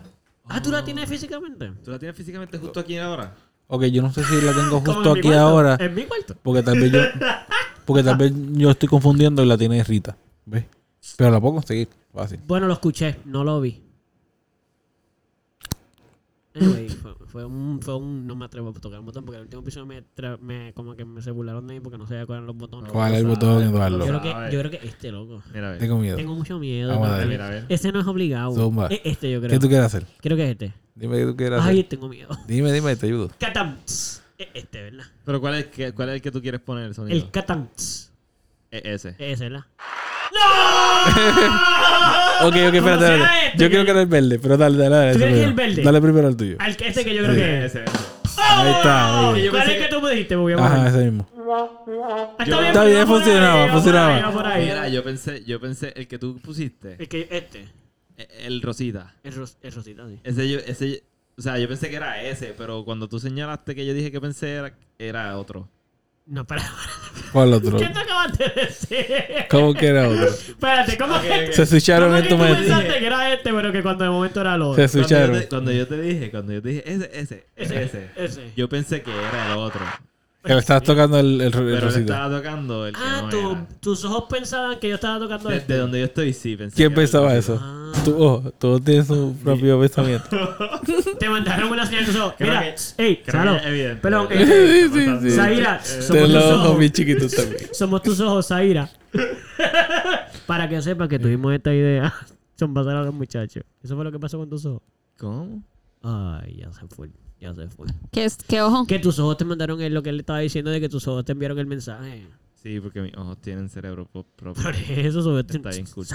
Ah, ¿tú la tienes físicamente? ¿Tú la tienes físicamente justo aquí ahora? Ok, yo no sé si la tengo (laughs) justo aquí cuarto. ahora. En mi cuarto. Porque tal vez yo. (laughs) Porque tal vez yo estoy confundiendo y la tiene Rita. ¿Ves? Pero la puedo conseguir. Fácil. Bueno, lo escuché, no lo vi. Anyway, (laughs) fue, fue un, fue un. No me atrevo a tocar el botón porque el último episodio me, tra- me como que me se burlaron de mí porque no sabía cuáles eran los botones. ¿Cuál es el botón, Yo Eduardo? sabes. yo creo que este, loco. Mira, a ver. Tengo miedo. Tengo mucho miedo. Vamos a porque ver. Mira, a ver. Este no es obligado. Zumba. Es este, yo creo. ¿Qué tú quieres hacer? Creo que es este. Dime qué tú quieres Ay, hacer. tengo miedo. Dime, dime, te ayudo. Catams. Es este, ¿verdad? Pero ¿cuál es, qué- ¿cuál es el que tú quieres poner el sonido? El Catams. E- ese. Es ese, ¿verdad? Ok, ok, espérate, este, Yo que- quiero que era el verde, pero dale, dale, dale. ¿Tú ese quieres que el verde? Dale primero al tuyo. Al que este que yo creo que es. Ese, ese. Ahí está. ahí. ¿Cuál es que que- tú me dijiste? Porque Ajá, ese mismo. Ah, Yo- Está bien, ahí, funcionaba, por funcionaba. ahí. Mira, yo pensé, yo pensé, el que tú pusiste, Es que este. e- el Rosita. Es, ros, es rosita, sí. Ese yo, ese, o sea, yo pensé que era ese, pero cuando tú señalaste que yo dije que pensé era, era otro. No, espera. ¿Cuál otro? ¿Qué te acabas de decir? ¿Cómo que era otro? Espérate, ¿cómo que, Se switcharon ¿cómo en tu tú mente. pensaste que era este, pero que cuando de momento era el otro? Se Cuando yo, switcharon. te, cuando yo te dije, cuando yo te dije ese, ese, Ese, ese, ese. yo pensé que era el otro. Que estabas tocando el, el, el Pero estaba tocando el que Ah, no tu- era. tus ojos pensaban que yo estaba tocando De, este. de donde yo estoy, sí, pensé. ¿Quién que era el pensaba eso? Ah. Tú, oh, tú tienes su propio pensamiento. (laughs) Te mandaron una señal de tus ojos. Creo Mira, que- ey, creo Salo. que es evidente. Perdón, Sí, eh, sí, sí. Zaira, Eh, somos Ten tus los ojos ojos. bien chiquitos también. (laughs) Somos tus ojos, Zaira. (laughs) Para que sepas que tuvimos esta idea. Son pasar a los muchachos. Eso fue lo que pasó con tus ojos. ¿Cómo? Ay, ya se fue. Ya se fue. ¿Qué, es, ¿Qué ojo? Que tus ojos te mandaron el- lo que él estaba diciendo de que tus ojos te enviaron el mensaje. Sí, porque mis ojos tienen cerebro propio. Por eso, sobre Está bien cool.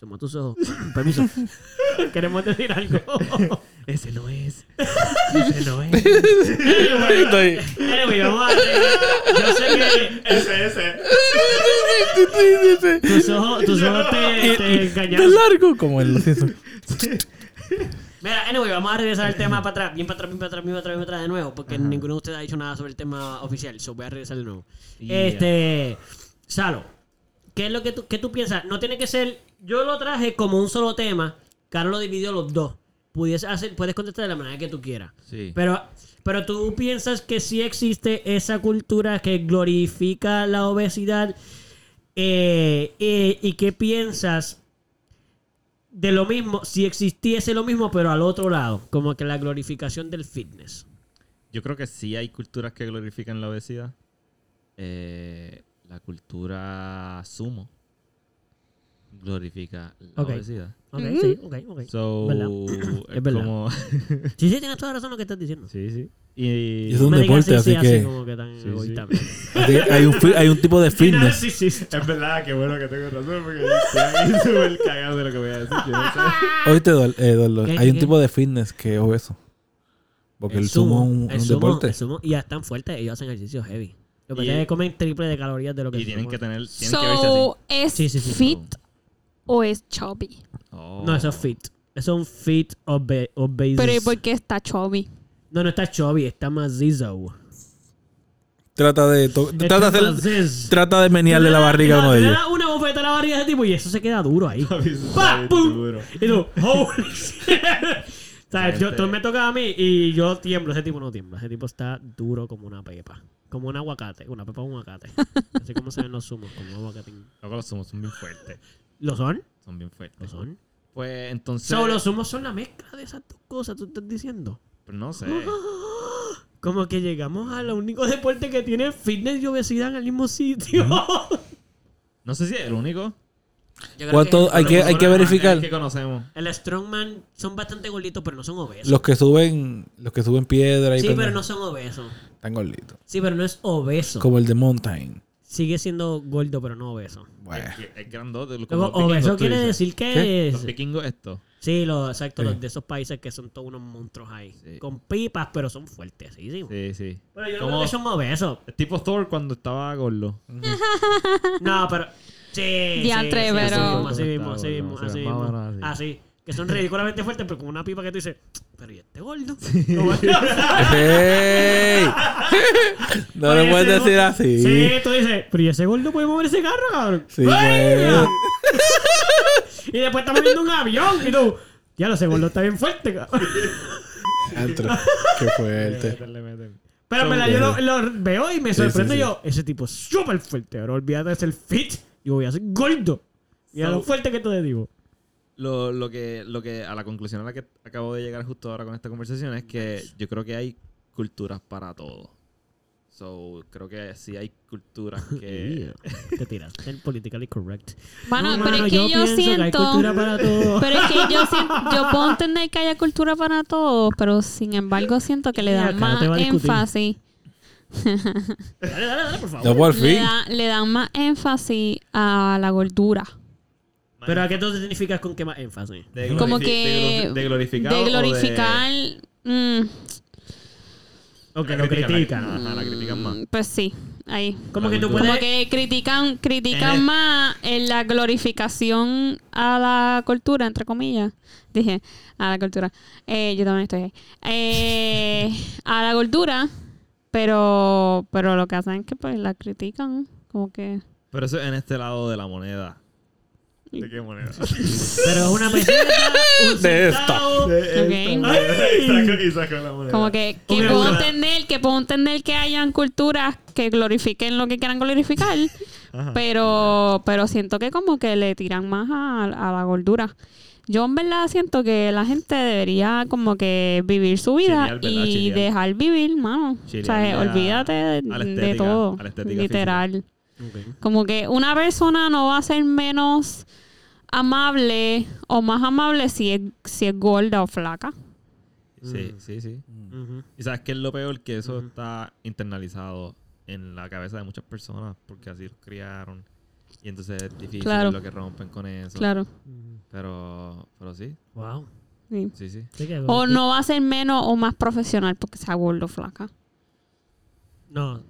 Somos tus ojos. (coughs) Permiso. (laughs) Queremos decir algo. (laughs) Ese no es. Ese no es. (laughs) anyway, anyway, vamos a Yo sé que Ese, ese. tus ojos, tus ojos te, te De engañaron. largo, como el los Simpsons. Mira, anyway, vamos a regresar al tema (laughs) para atrás, bien para atrás, bien para atrás, bien para atrás, bien para atrás de nuevo, porque ninguno de ustedes ha dicho nada sobre el tema oficial, so voy a regresar de nuevo. Yeah. Este, Salo, ¿qué es lo que tú, qué tú piensas? No tiene que ser, yo lo traje como un solo tema, Carlos lo dividió los dos. Hacer, puedes contestar de la manera que tú quieras. Sí. Pero, pero tú piensas que sí existe esa cultura que glorifica la obesidad. Eh, eh, ¿Y qué piensas de lo mismo si existiese lo mismo, pero al otro lado? Como que la glorificación del fitness. Yo creo que sí hay culturas que glorifican la obesidad. Eh, la cultura sumo glorifica la obesidad. Ok, sí, ok, ok. So, ¿Verdad? es Es verdad. como... Sí, sí, tienes toda razón lo que estás diciendo. sí, sí. Y, Es un deporte, sí, así sí, que- como que tan Sí, sí. egoísta. Así que hay, un, hay un tipo de (laughs) fitness. Sí, sí, sí. Es verdad, qué bueno que tengo razón porque (laughs) estoy súper cagado de lo que voy a decir. Yo no sé. Oíste, Eduardo, ¿Qué, hay un qué? tipo de fitness que es obeso. Porque el, sumo, es un, el un sumo- deporte. el sumo- y ya están fuertes, ellos hacen ejercicio heavy. Lo que Y- pasa es que comen triple de calorías de lo que Y el tienen que tener... Tienen que verse así. ¿es Sí, sí, sí. fit o es chubby? Oh. No, eso es fit. Eso es un fit obe obese. Pero ¿y por qué está chubby? No, no está chubby, está mazizo. Trata de, trata de, trata de menearle la barriga a uno de Le ellos. da una bofeta a la barriga a ese tipo y eso se queda duro ahí. ¡Pum! Y tú, holy (laughs) shit. O sea, yo, tú me tocas a mí y yo tiemblo. Ese tipo no tiembla. Ese tipo está duro como una pepa. Como un aguacate. Una pepa o un aguacate. Así como se ven los zumos, como un aguacatín. Loco, los zumos son bien fuertes. ¿Lo son? Son bien ¿Lo fuertes. son? Pues entonces... So, los zumos son la mezcla de esas dos cosas, tú estás diciendo. Pues no sé. (gasps) Como que llegamos al único deporte que tiene fitness y obesidad en el mismo sitio. (laughs) No sé si es el único. Yo creo ¿Cuánto que hay que, hay que verificar? que conocemos. El Strongman son bastante gorditos, pero no son obesos. Los que suben, los que suben piedra y sí, pendejo, pero no son obesos. están gorditos. Sí, pero no es obeso. Como el de Mountain. Sigue siendo gordo, pero no obeso. Bueno. Es, es grandote. como Luego, los vikingos, obeso tú quiere dices. decir que ¿Qué? es... Los vikingos esto. Sí, lo, exacto, Sí. los de esos países que son todos unos monstruos ahí. Sí. Con pipas, pero son fuertes, sí, sí. Sí, sí. Pero yo no creo que son obesos. Es tipo Thor cuando estaba gordo. (laughs) No, pero... Sí, Diantre, sí, sí, pero- Así mismo, así mismo, así mismo. sí, Así. Que son (laughs) ridículamente fuertes, pero con una pipa que tú dices, pero ¿y este gordo? (laughs) ¡Ey! No le puedes decir gordo- así. Sí, tú dices, pero ¿y ese gordo puede mover ese carro, cabrón? Sí. Y después estamos viendo un avión y tú, ya lo ese gordo está bien fuerte, cabrón. Antro. (laughs) Qué fuerte. Pero en verdad, yo lo, lo veo y me sorprendo sí, sí. yo. Ese tipo es súper fuerte. Ahora olvídate de ser fit. Yo voy a ser gordo. Mira So- lo fuerte que te digo. Lo, lo, que, lo que a la conclusión a la que acabo de llegar justo ahora con esta conversación es que yo creo que hay culturas para todo. So, creo que sí hay culturas (laughs) que... Te tiras. El politically correct. Bueno, No, pero mano, es que yo, pienso que hay siento. cultura para todo. Pero es que yo (laughs) siento, yo puedo entender que haya cultura para todos, pero sin embargo siento que le dan no más énfasis. Dale, dale, dale, por favor. Le, fin. da- le dan más énfasis a la gordura. Pero ¿a qué tú te significas con qué más énfasis? De Como que. de, glorifi- de glorificar. de o glorificar. mm, O que La lo critican, critican. la- ajá, la critican más. pues sí, ahí. Como La que tú puedes... Como que critican, critican más en la glorificación a la cultura, entre comillas. Dije, a la cultura. Eh, yo también estoy ahí. Eh, a la cultura, pero, pero lo que hacen es que pues la critican. Como que. Pero eso es en este lado de la moneda. ¿De qué moneda? (laughs) Pero es una peseta, un De centavo. y la moneda. Como que, que puedo entender, que puedo entender que hayan culturas que glorifiquen lo que quieran glorificar, Ajá. pero, pero siento que como que le tiran más a, a la gordura. Yo en verdad siento que la gente debería como que vivir su vida Chilear, ¿verdad? y Chilear. dejar vivir, mano. o sea, a- olvídate de, a la de estética, todo, a la estética literal. Ok. Como que una persona no va a ser menos amable o más amable si es, si es gorda o flaca. Sí, sí, sí. Ujú. Y sabes que es lo peor que eso está internalizado en la cabeza de muchas personas porque así los criaron. Y entonces es difícil Claro. lo que rompen con eso. Claro. Pero, pero sí, Wow. sí. sí, sí. O no va a ser menos o más profesional porque sea gordo o flaca. No.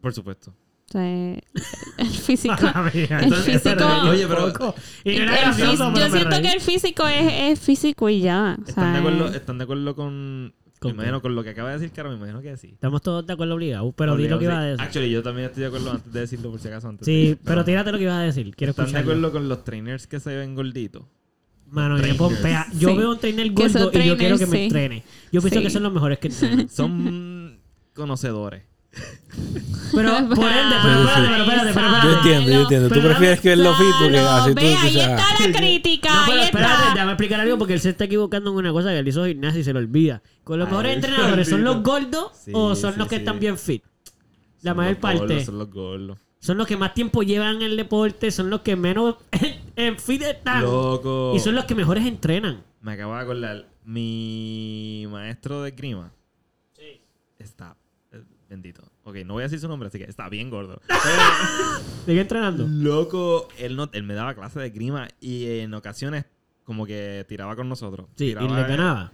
Por supuesto. O sea, (laughs) el físico. (laughs) El el físico. Oye, pero- Y no el era gracioso, fis- pero yo siento que el físico es, es físico y ya. o ¿Están de acuerdo, es- están de acuerdo con... ¿Con me imagino con lo que acaba de decir Caro, me imagino que sí. Estamos todos de acuerdo obligados, pero di lo que iba a decir. Actually, yo también estoy de acuerdo antes de decirlo por si acaso antes. Sí, pero tírate lo que ibas a decir. Quiero ¿Están de acuerdo con los trainers que se ven gorditos? Mano, Trainers. pompea. Yo Sí. veo un trainer gordo y yo quiero que me sí. entrene. Yo pienso Sí. que son los mejores que (laughs) entrenan. Son conocedores. Pero, (laughs) por ende, pero Ah, espérate, pero espérate, pero espérate. Yo entiendo, yo entiendo. Tú Pero- prefieres que él lo fit porque así tú ve, ahí ah, está la crítica. No, pero espérate, déjame explicar algo porque él se está equivocando en una cosa que él hizo gimnasia y se lo olvida. Con los Ay, mejores entrenadores, ¿son los gordos Sí, o son sí, los que sí. están bien fit? La mayor parte. Son los gordos. Son los que más tiempo llevan en el deporte, son los que menos (laughs) en fit están. Loco. Y son los que mejores entrenan. Me acabo de acordar. Mi maestro de grima. Está. Bendito. Ok, no voy a decir su nombre, así que está bien gordo. (laughs) Sigue entrenando. Loco, él, no, él me daba clase de grima y en ocasiones como que tiraba con nosotros. Sí, y Tiraba- le ganaba.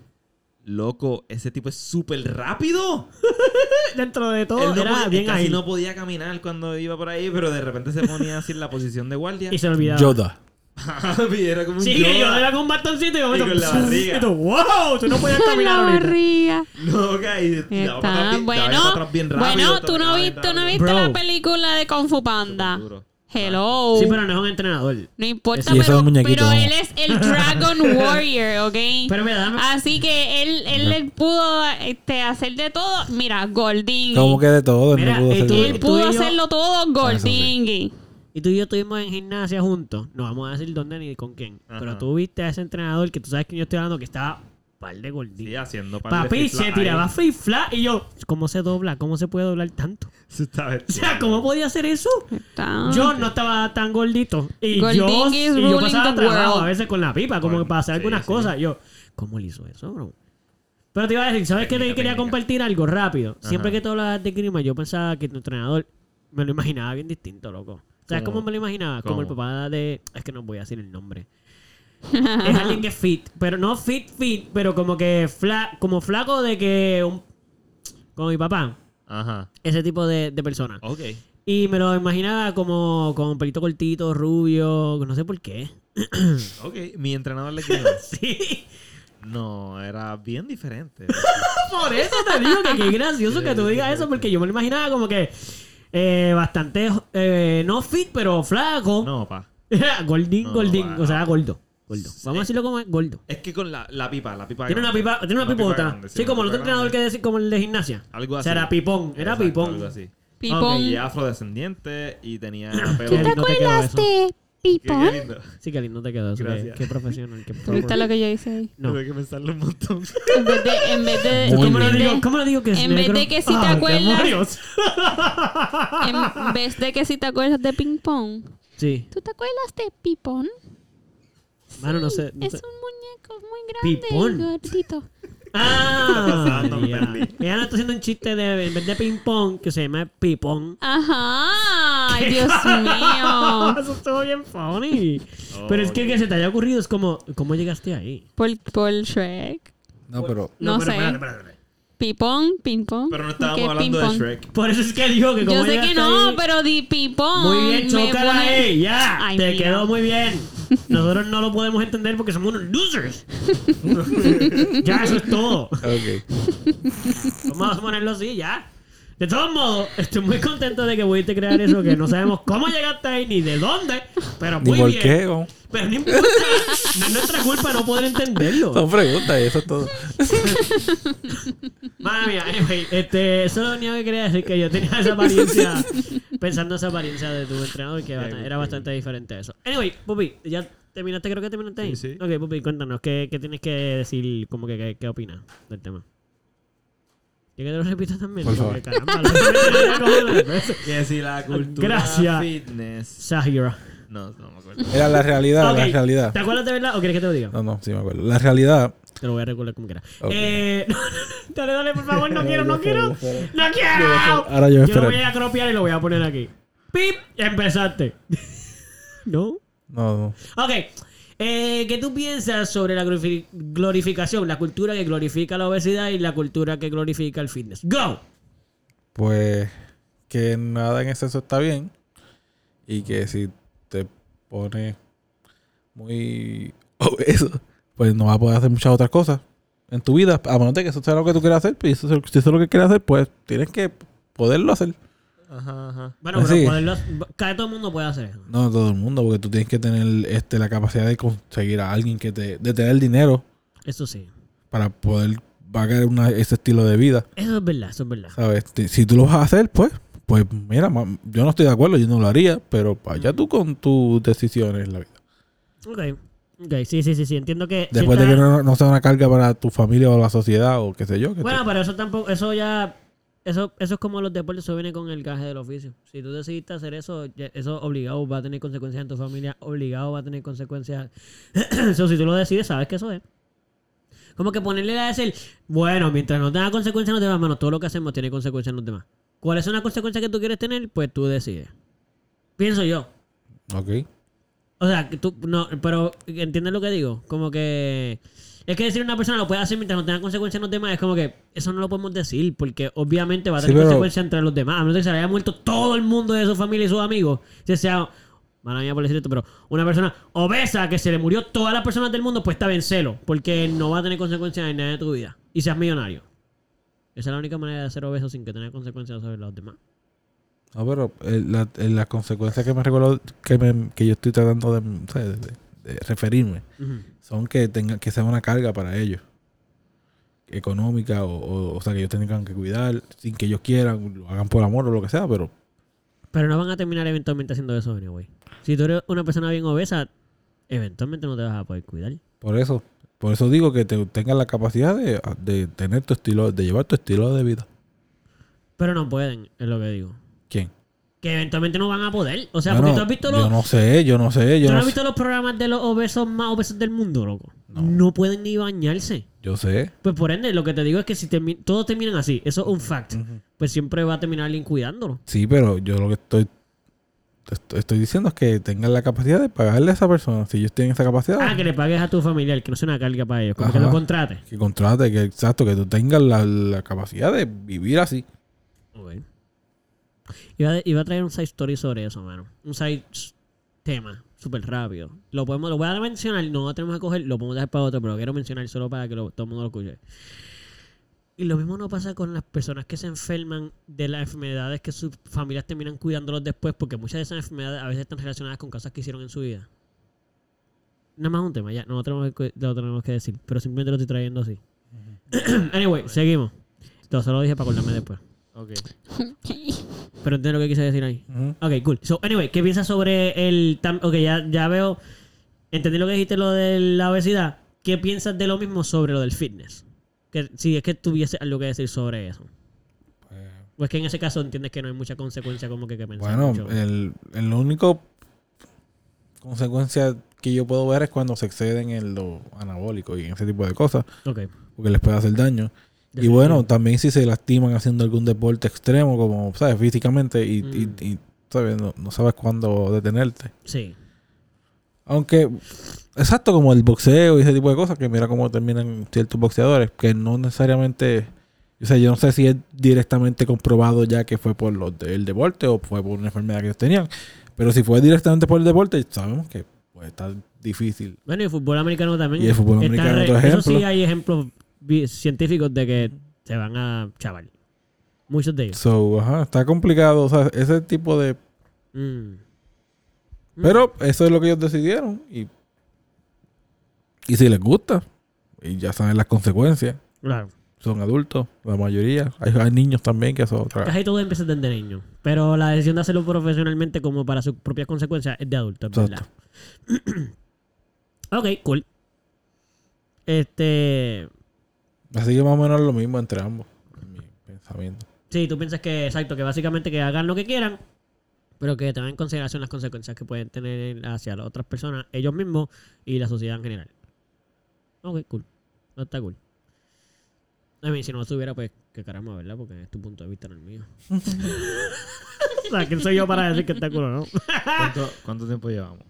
Loco, ese tipo es súper rápido. (laughs) Dentro de todo, Él no era podía- bien casi ahí. no podía caminar cuando iba por ahí, pero de repente se ponía así en la posición de guardia. Y se olvidaba. Yoda. (laughs) y era como un Sí, que yo era con un bastoncito y, Y con la barriga. y tú, wow, tú no podías (laughs) caminar la ahorita. barriga. Loca, y daba para Está. atrás bien- daba para Bueno, atrás bien rápido, bueno, tú no tocaba bien viste, tú no rápido. viste Bro. la película de Kung Fu Panda. Hello. Sí, pero no es un entrenador. No importa, Y eso es pero, un muñequito, pero vamos. él es el Dragon (laughs) Warrior, ¿ok? Pero mira, dame- Así que él, él, él pudo este, hacer de todo. Mira, Goldingui. como que de todo, él Mira, no pudo y hacer tú- todo. Él pudo y yo- hacerlo todo, Goldingui. Y tú y yo estuvimos en gimnasia juntos. No vamos a decir dónde ni con quién. Ajá. Pero tú viste a ese entrenador que tú sabes que yo estoy hablando que estaba par de gorditos. Sí, haciendo par de Papi flip-flop se tiraba free flat y yo, ¿cómo se dobla? ¿Cómo se puede doblar tanto? (laughs) Está O sea, ¿cómo podía hacer eso? Está- Yo no estaba tan gordito. Y Golding yo, y yo pasaba trabajo a veces con la pipa, como para hacer sí, algunas sí. cosas. Yo, ¿cómo él hizo eso, bro? Pero te iba a decir, ¿sabes qué? Quería técnica. compartir algo rápido. Siempre Ajá. que tú hablabas de grima, yo pensaba que tu entrenador me lo imaginaba bien distinto, loco. ¿Sabes ¿Cómo? me lo imaginaba? Como el papá de... Es que no voy a decir el nombre. (laughs) es alguien que es fit, pero no fit, fit, pero como que fla, como flaco de que... un- como mi papá. Ajá. Ese tipo de, de persona. Ok. Y me lo imaginaba como con pelito cortito, rubio, no sé por qué. (coughs) Ok. Mi entrenador de (laughs) esgrima. Sí. No, era bien diferente. (laughs) Por eso te digo que qué gracioso que tú digas eso, porque yo me lo imaginaba como que eh, bastante, eh, no fit, pero flaco. No, pa. (laughs) Gordín, No, gordín, o sea, no. gordo. gordo. Vamos a decirlo como es gordo. Es que con la, la pipa, la pipa. Tiene una pipa, tiene una pipa pipota. grande, Sí, como el otro entrenador que decir como el de gimnasia. Algo O así. sea, era pipón, era Exacto, pipón. Algo así. Pipón. Y afrodescendiente y tenía pelo. Lindo te eso. de Pipón? qué lindo. Sí, qué lindo te quedó eso. Qué, Gracias. qué profesional. Qué ¿Viste lo que yo hice ahí? No. Tuve que pensarlo un montón. En vez de... En vez de, ¿Cómo lo en vez digo? de- ¿Cómo lo digo que es en vez negro? de que si te Ah, acuerdas- en vez de que si te acuerdas de ping pong, Sí. ¿tú te acuerdas de Pipón? Mano, no sé. no es sé. un muñeco muy grande Pipón. y gordito. Ah. (laughs) Ella no está haciendo un chiste de en vez de ping pong que se llama pipón. Ajá. Ay, Dios mío. Eso estuvo bien funny. Oh, Pero es que se te haya ocurrido es como, ¿cómo llegaste ahí? Por, por Shrek. No, pero No pero sé. espérate, espérate, espérate. Pipón, ping pong. Pero no ¿Qué estábamos hablando de ping-pong? Shrek. Por eso es que dijo que como Yo sé que no, ahí- pero di pipón. Muy bien, chócala pone- ahí, ya. Ay, te mira. quedó muy bien. Nosotros no lo podemos entender porque somos unos losers. (laughs) ya, eso es todo. ok. Vamos a ponerlo así, ya. De todos modos, estoy muy contento de que pudiste crear eso, que no sabemos cómo llegaste ahí ni de dónde, pero Ni muy por bien. qué, ¿no? Pero no importa, no es nuestra culpa no poder entenderlo. Son preguntas y eso es todo. (laughs) Madre mía, anyway, este, eso es lo único que quería decir, que yo tenía esa apariencia, pensando esa apariencia de tu entrenador, que era bastante diferente a eso. Anyway, Pupi, ya terminaste, creo que terminaste ahí. Sí, sí. Ok, Pupi, cuéntanos, ¿qué, qué tienes que decir, como que, qué, qué opinas del tema? ¿Y que te lo repitas también? Por favor. caramba, lo- (laughs) Que si la cultura Gracias. fitness. Sahira. No, no me acuerdo. Era la realidad, la realidad. ¿Te acuerdas de verdad o quieres que te lo diga? No, no, sí me acuerdo. La realidad. Te lo voy a recordar como quiera. Eh, (laughs) dale, dale, por favor, no (laughs) quiero, no Yo quiero. yo. ¡No quiero! Ahora yo Yo lo voy a cropiar y lo voy a poner aquí. ¡Pip! Empezaste. ¿No? No, no. Ok. Eh, ¿Qué tú piensas sobre la glorifi- glorificación? La cultura que glorifica la obesidad y la cultura que glorifica el fitness. ¡Go! Pues que nada en exceso está bien. Y que si te pones muy (laughs) obeso, pues no vas a poder hacer muchas otras cosas en tu vida. A que eso sea lo que tú quieras hacer. Pues eso, eso es lo que quieres hacer, pues tienes que poderlo hacer. Ajá, ajá. Bueno, Así. pero poderlo, cada todo el mundo puede hacer eso. No todo el mundo, porque tú tienes que tener este, la capacidad de conseguir a alguien que te, de tener dinero Eso sí. para poder pagar una, ese estilo de vida. Eso es verdad, eso es verdad. ¿Sabes? Si tú lo vas a hacer, pues, pues mira, yo no estoy de acuerdo, yo no lo haría, pero allá tú con tus decisiones en la vida. Ok. Ok, sí, sí, sí, sí. Entiendo que... si Después de que no, no sea una carga para tu familia o la sociedad o qué sé yo. que Bueno, te- pero eso tampoco, eso ya, eso, eso es como los deportes, eso viene con el gaje del oficio. Si tú decidiste hacer eso, eso obligado va a tener consecuencias en tu familia, obligado va a tener consecuencias. (clears throat) Eso si tú lo decides, sabes que eso es. Como que ponerle a decir, bueno, mientras no tenga consecuencias en los demás, mano, todo lo que hacemos tiene consecuencias en los demás. ¿Cuál es una consecuencia que tú quieres tener? Pues tú decides. Pienso yo. Ok. O sea, que tú, no, pero ¿entiendes lo que digo? Como que es que decir una persona lo puede hacer mientras no tenga consecuencias en los demás, es como que eso no lo podemos decir, porque obviamente va a Sí, tener pero- consecuencias entre los demás. A menos que se le haya muerto todo el mundo de su familia y sus amigos. Si sea, mala mía por decir esto, pero una persona obesa que se le murió todas las personas del mundo, pues está bien celo, porque no va a tener consecuencias en nada de tu vida. Y seas millonario. Esa es la única manera de ser obeso sin que tenga consecuencias sobre los demás. No, pero eh, la, eh, las consecuencias que me recuerdo que, me- que yo estoy tratando de, ¿sabes? de- de referirme. Son que tengan que sea una carga para ellos económica o, o, o sea que ellos tengan que cuidar sin que ellos quieran lo hagan por amor o lo que sea pero Pero no van a terminar eventualmente haciendo eso, anyway. Si tú eres una persona bien obesa, eventualmente no te vas a poder cuidar. por eso Por eso digo que te, tengas la capacidad de, de tener tu estilo, de llevar tu estilo de vida. Pero no pueden, es lo que digo. Que eventualmente no van a poder. O sea, Bueno, porque tú has visto yo los... no sé, yo no sé, yo ¿Tú no has sé. visto los programas de los obesos más obesos del mundo, loco? No. No, pueden ni bañarse. Yo sé. Pues por ende, lo que te digo es que si termi- todos terminan así, eso es un fact, pues siempre va a terminar alguien cuidándolo. Sí, pero yo lo que estoy, estoy, diciendo es que tengan la capacidad de pagarle a esa persona. Si ellos tienen esa capacidad, Ah, que le pagues a tu familiar, que no sea una carga para ellos, como que Ajá. lo contrates. que contrate, que exacto, que tú tengas la, la capacidad de vivir así. Ok. Iba, iba a traer un side story sobre eso, mano. Un side tema, súper rápido. Lo podemos, lo voy a mencionar, no lo tenemos que coger, lo podemos dejar para otro, pero lo quiero mencionar solo para que lo- todo el mundo lo escuche. Y lo mismo no pasa con las personas que se enferman de las enfermedades que sus familias terminan cuidándolos después, porque muchas de esas enfermedades a veces están relacionadas con cosas que hicieron en su vida. Nada más un tema, ya, no lo tenemos que, lo tenemos que decir, pero simplemente lo estoy trayendo así. (coughs) anyway, seguimos. Solo lo dije para acordarme después. Ok. (laughs) Pero entiendo lo que quise decir ahí. Ujú. Ok, cool. So, anyway, ¿qué piensas sobre el... ok, ya, ya veo... Entendí lo que dijiste, lo de la obesidad. ¿Qué piensas de lo mismo sobre lo del fitness? Que, si es que tuviese algo que decir sobre eso. O es que en ese caso entiendes que no hay mucha consecuencia como que, que pensar Bueno, mucho. el, el único consecuencia que yo puedo ver es cuando se exceden en lo anabólico y en ese tipo de cosas, Ok. porque les puede hacer daño. Y bueno, también si se lastiman haciendo algún deporte extremo, como, ¿sabes? Físicamente, y, Mm. y, ¿sabes? No, no sabes cuándo detenerte. Sí. Aunque, exacto, como el boxeo y ese tipo de cosas, que mira cómo terminan ciertos boxeadores, que no necesariamente, o sea, yo no sé si es directamente comprobado ya que fue por los del deporte o fue por una enfermedad que ellos tenían, pero si fue directamente por el deporte, sabemos que pues, está difícil. Bueno, y el fútbol americano también. Y el fútbol americano, re- otro Eso sí ejemplo. hay ejemplos científicos de que se van a chaval. Muchos de ellos. So, ajá, está complicado, o sea, ese tipo de... Mm. Pero eso es lo que ellos decidieron y, y si les gusta, y ya saben las consecuencias, Claro. son adultos, la mayoría, hay, hay niños también que es otra... Casi todo empieza desde niño. Pero la decisión de hacerlo profesionalmente como para sus propias consecuencias es de adulto, es verdad. Exacto. (clears throat) ok, cool. Este. Así que más o menos lo mismo entre ambos, en mi pensamiento. Sí, tú piensas que, exacto, que básicamente que hagan lo que quieran, pero que tengan en consideración las consecuencias que pueden tener hacia las otras personas, ellos mismos y la sociedad en general. Ok, cool. No está cool. A mí, si no estuviera, pues, qué caramba, ¿verdad? Porque es tu punto de vista, no el mío. (laughs) o sea, ¿quién soy yo para decir que está cool o no? ¿Cuánto, cuánto tiempo llevamos?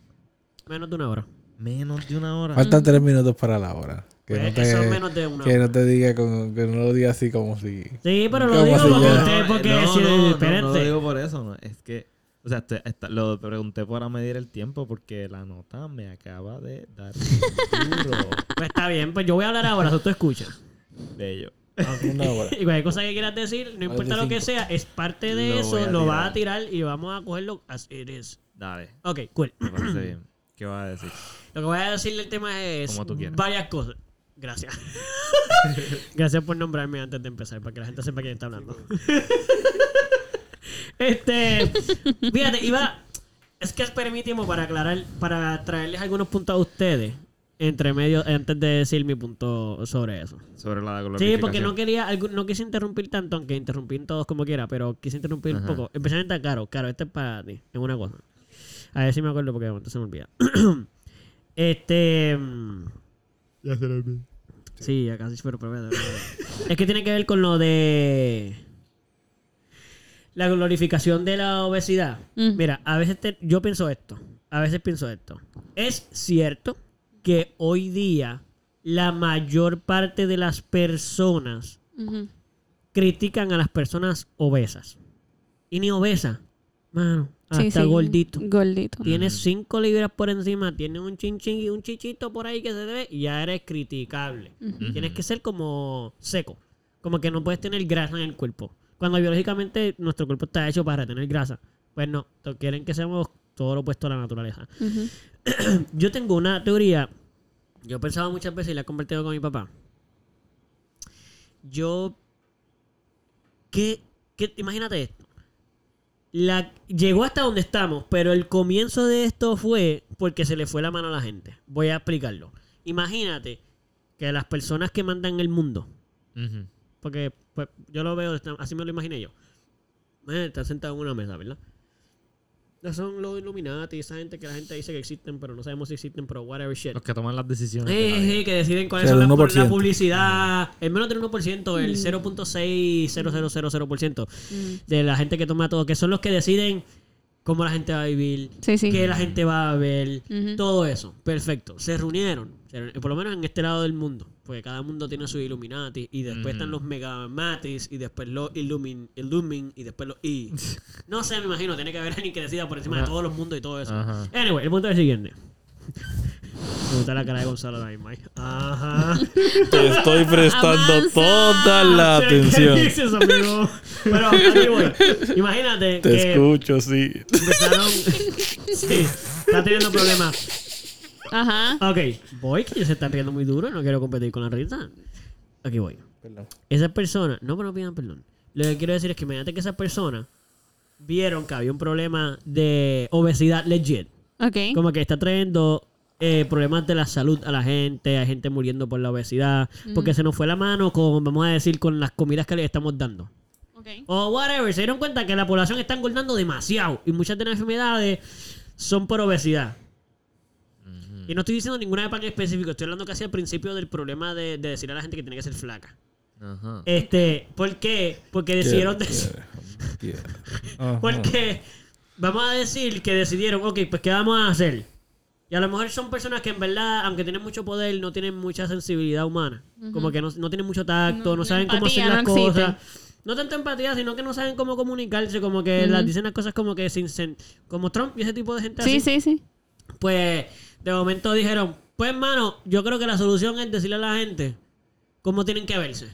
Menos de una hora. Menos de una hora. Faltan tres minutos para la hora. Que, Pues, no, te, eso es menos de una que hora. no te diga como, que no lo diga así como si... Sí, pero lo ¿Cómo digo se porque usted, porque no, si no, no, no lo digo por eso, no. Es que, o sea, este- esta- lo pregunté para medir el tiempo porque la nota me acaba de dar duro. (laughs) Pues está bien, pues yo voy a hablar ahora, tú escuchas. Bello. Una hora. (laughs) Y cualquier cosa que quieras decir, no importa lo que 45. sea, es parte de Lo eso, lo vas a tirar. y vamos a cogerlo as it is. Dale, Ok, cool. me parece bien. ¿Qué vas a decir? Lo que voy a decir del tema es Como tú quieras. varias cosas. Gracias. (laughs) Gracias por nombrarme antes de empezar, para que la gente sepa quién está hablando. (laughs) este, fíjate, iba, es que permitimos para aclarar, para traerles algunos puntos a ustedes entre medio, antes de decir mi punto sobre eso. Sobre la Sí, glorificación. porque no quería, no quise interrumpir tanto, aunque interrumpir todos como quiera, pero quise interrumpir un poco. Especialmente a Caro. Caro, este es para ti, es una cosa. A ver si me acuerdo porque de momento se me olvida. (clears throat) este. mm, Ya se lo olvidó. Sí, ya casi pero, pero, pero- Es que tiene que ver con lo de. La glorificación de la obesidad. Mm. Mira, a veces te- yo pienso esto. A veces pienso esto. Es cierto que hoy día la mayor parte de las personas critican a las personas obesas. Y ni obesa. Mano, hasta Sí, sí, gordito. Gordito. Tienes 5 libras por encima, tienes un chinchín y un chichito por ahí que se ve y ya eres criticable. Ujú. Tienes que ser como seco. Como que no puedes tener grasa en el cuerpo. Cuando biológicamente nuestro cuerpo está hecho para retener grasa. Pues no, quieren que seamos todo lo opuesto a la naturaleza. (clears throat) Yo tengo una teoría. Yo he pensado muchas veces y la he compartido con mi papá. Yo. ¿Qué? qué imagínate esto. La, llegó hasta donde estamos, pero el comienzo de esto fue porque se le fue la mano a la gente. Voy a explicarlo. Imagínate que las personas que mandan el mundo, porque pues, yo lo veo, está- así me lo imaginé yo. Eh, Están sentados en una mesa, ¿verdad? No son los Illuminati, esa gente que la gente dice que existen, pero no sabemos si existen, pero whatever shit. Los que toman las decisiones. Eh, vida. eh, que deciden cuáles El son las- 1%. la publicidad. El menos del 1%, el 0.60000% de la gente que toma todo, que son los que deciden cómo la gente va a vivir, Sí, sí. qué la gente va a ver, todo eso. Perfecto. Se reunieron, por lo menos en este lado del mundo, porque cada mundo tiene su Illuminati y después están los Megamatis y después los Illumin, Illumin y después los I. (laughs) No sé, me imagino, tiene que haber alguien que decida por encima de todos los mundos y todo eso. Ajá. Anyway, el punto es el siguiente. (laughs) Me gusta la cara de Gonzalo ahí. Ajá. Te estoy prestando Avanza. toda la (laughs) ¿Qué atención. dices, amigo? Pero voy. Imagínate Te que escucho, sí. empezaron... Sí, está teniendo problemas. Ajá. Ok, voy, que se están riendo muy duro. No quiero competir con la risa. Aquí voy. Perdón. Esas personas... No, pero no pidan perdón. Lo que quiero decir es que imagínate que esas personas vieron que había un problema de obesidad legit. Ok. Como que está trayendo eh, problemas de la salud a la gente, hay gente muriendo por la obesidad, porque se nos fue la mano con, vamos a decir, con las comidas que le estamos dando. Ok. O whatever, se dieron cuenta que la población está engordando demasiado y muchas de las enfermedades son por obesidad. Y no estoy diciendo ninguna de en específico, estoy hablando casi al principio del problema de, de decir a la gente que tiene que ser flaca. Ajá. Este, ¿por qué? Porque decidieron... (laughs) Ajá. Porque vamos a decir que decidieron, ok, pues ¿qué vamos a hacer? Y a lo mejor son personas que en verdad, aunque tienen mucho poder, no tienen mucha sensibilidad humana. Como que no, no tienen mucho tacto, no, No, saben cómo hacer las no cosas. No tanto empatía, sino que no saben cómo comunicarse, como que las dicen las cosas como que sin como Trump y ese tipo de gente Sí, así. sí, sí. Pues de momento dijeron, pues hermano, yo creo que la solución es decirle a la gente cómo tienen que verse.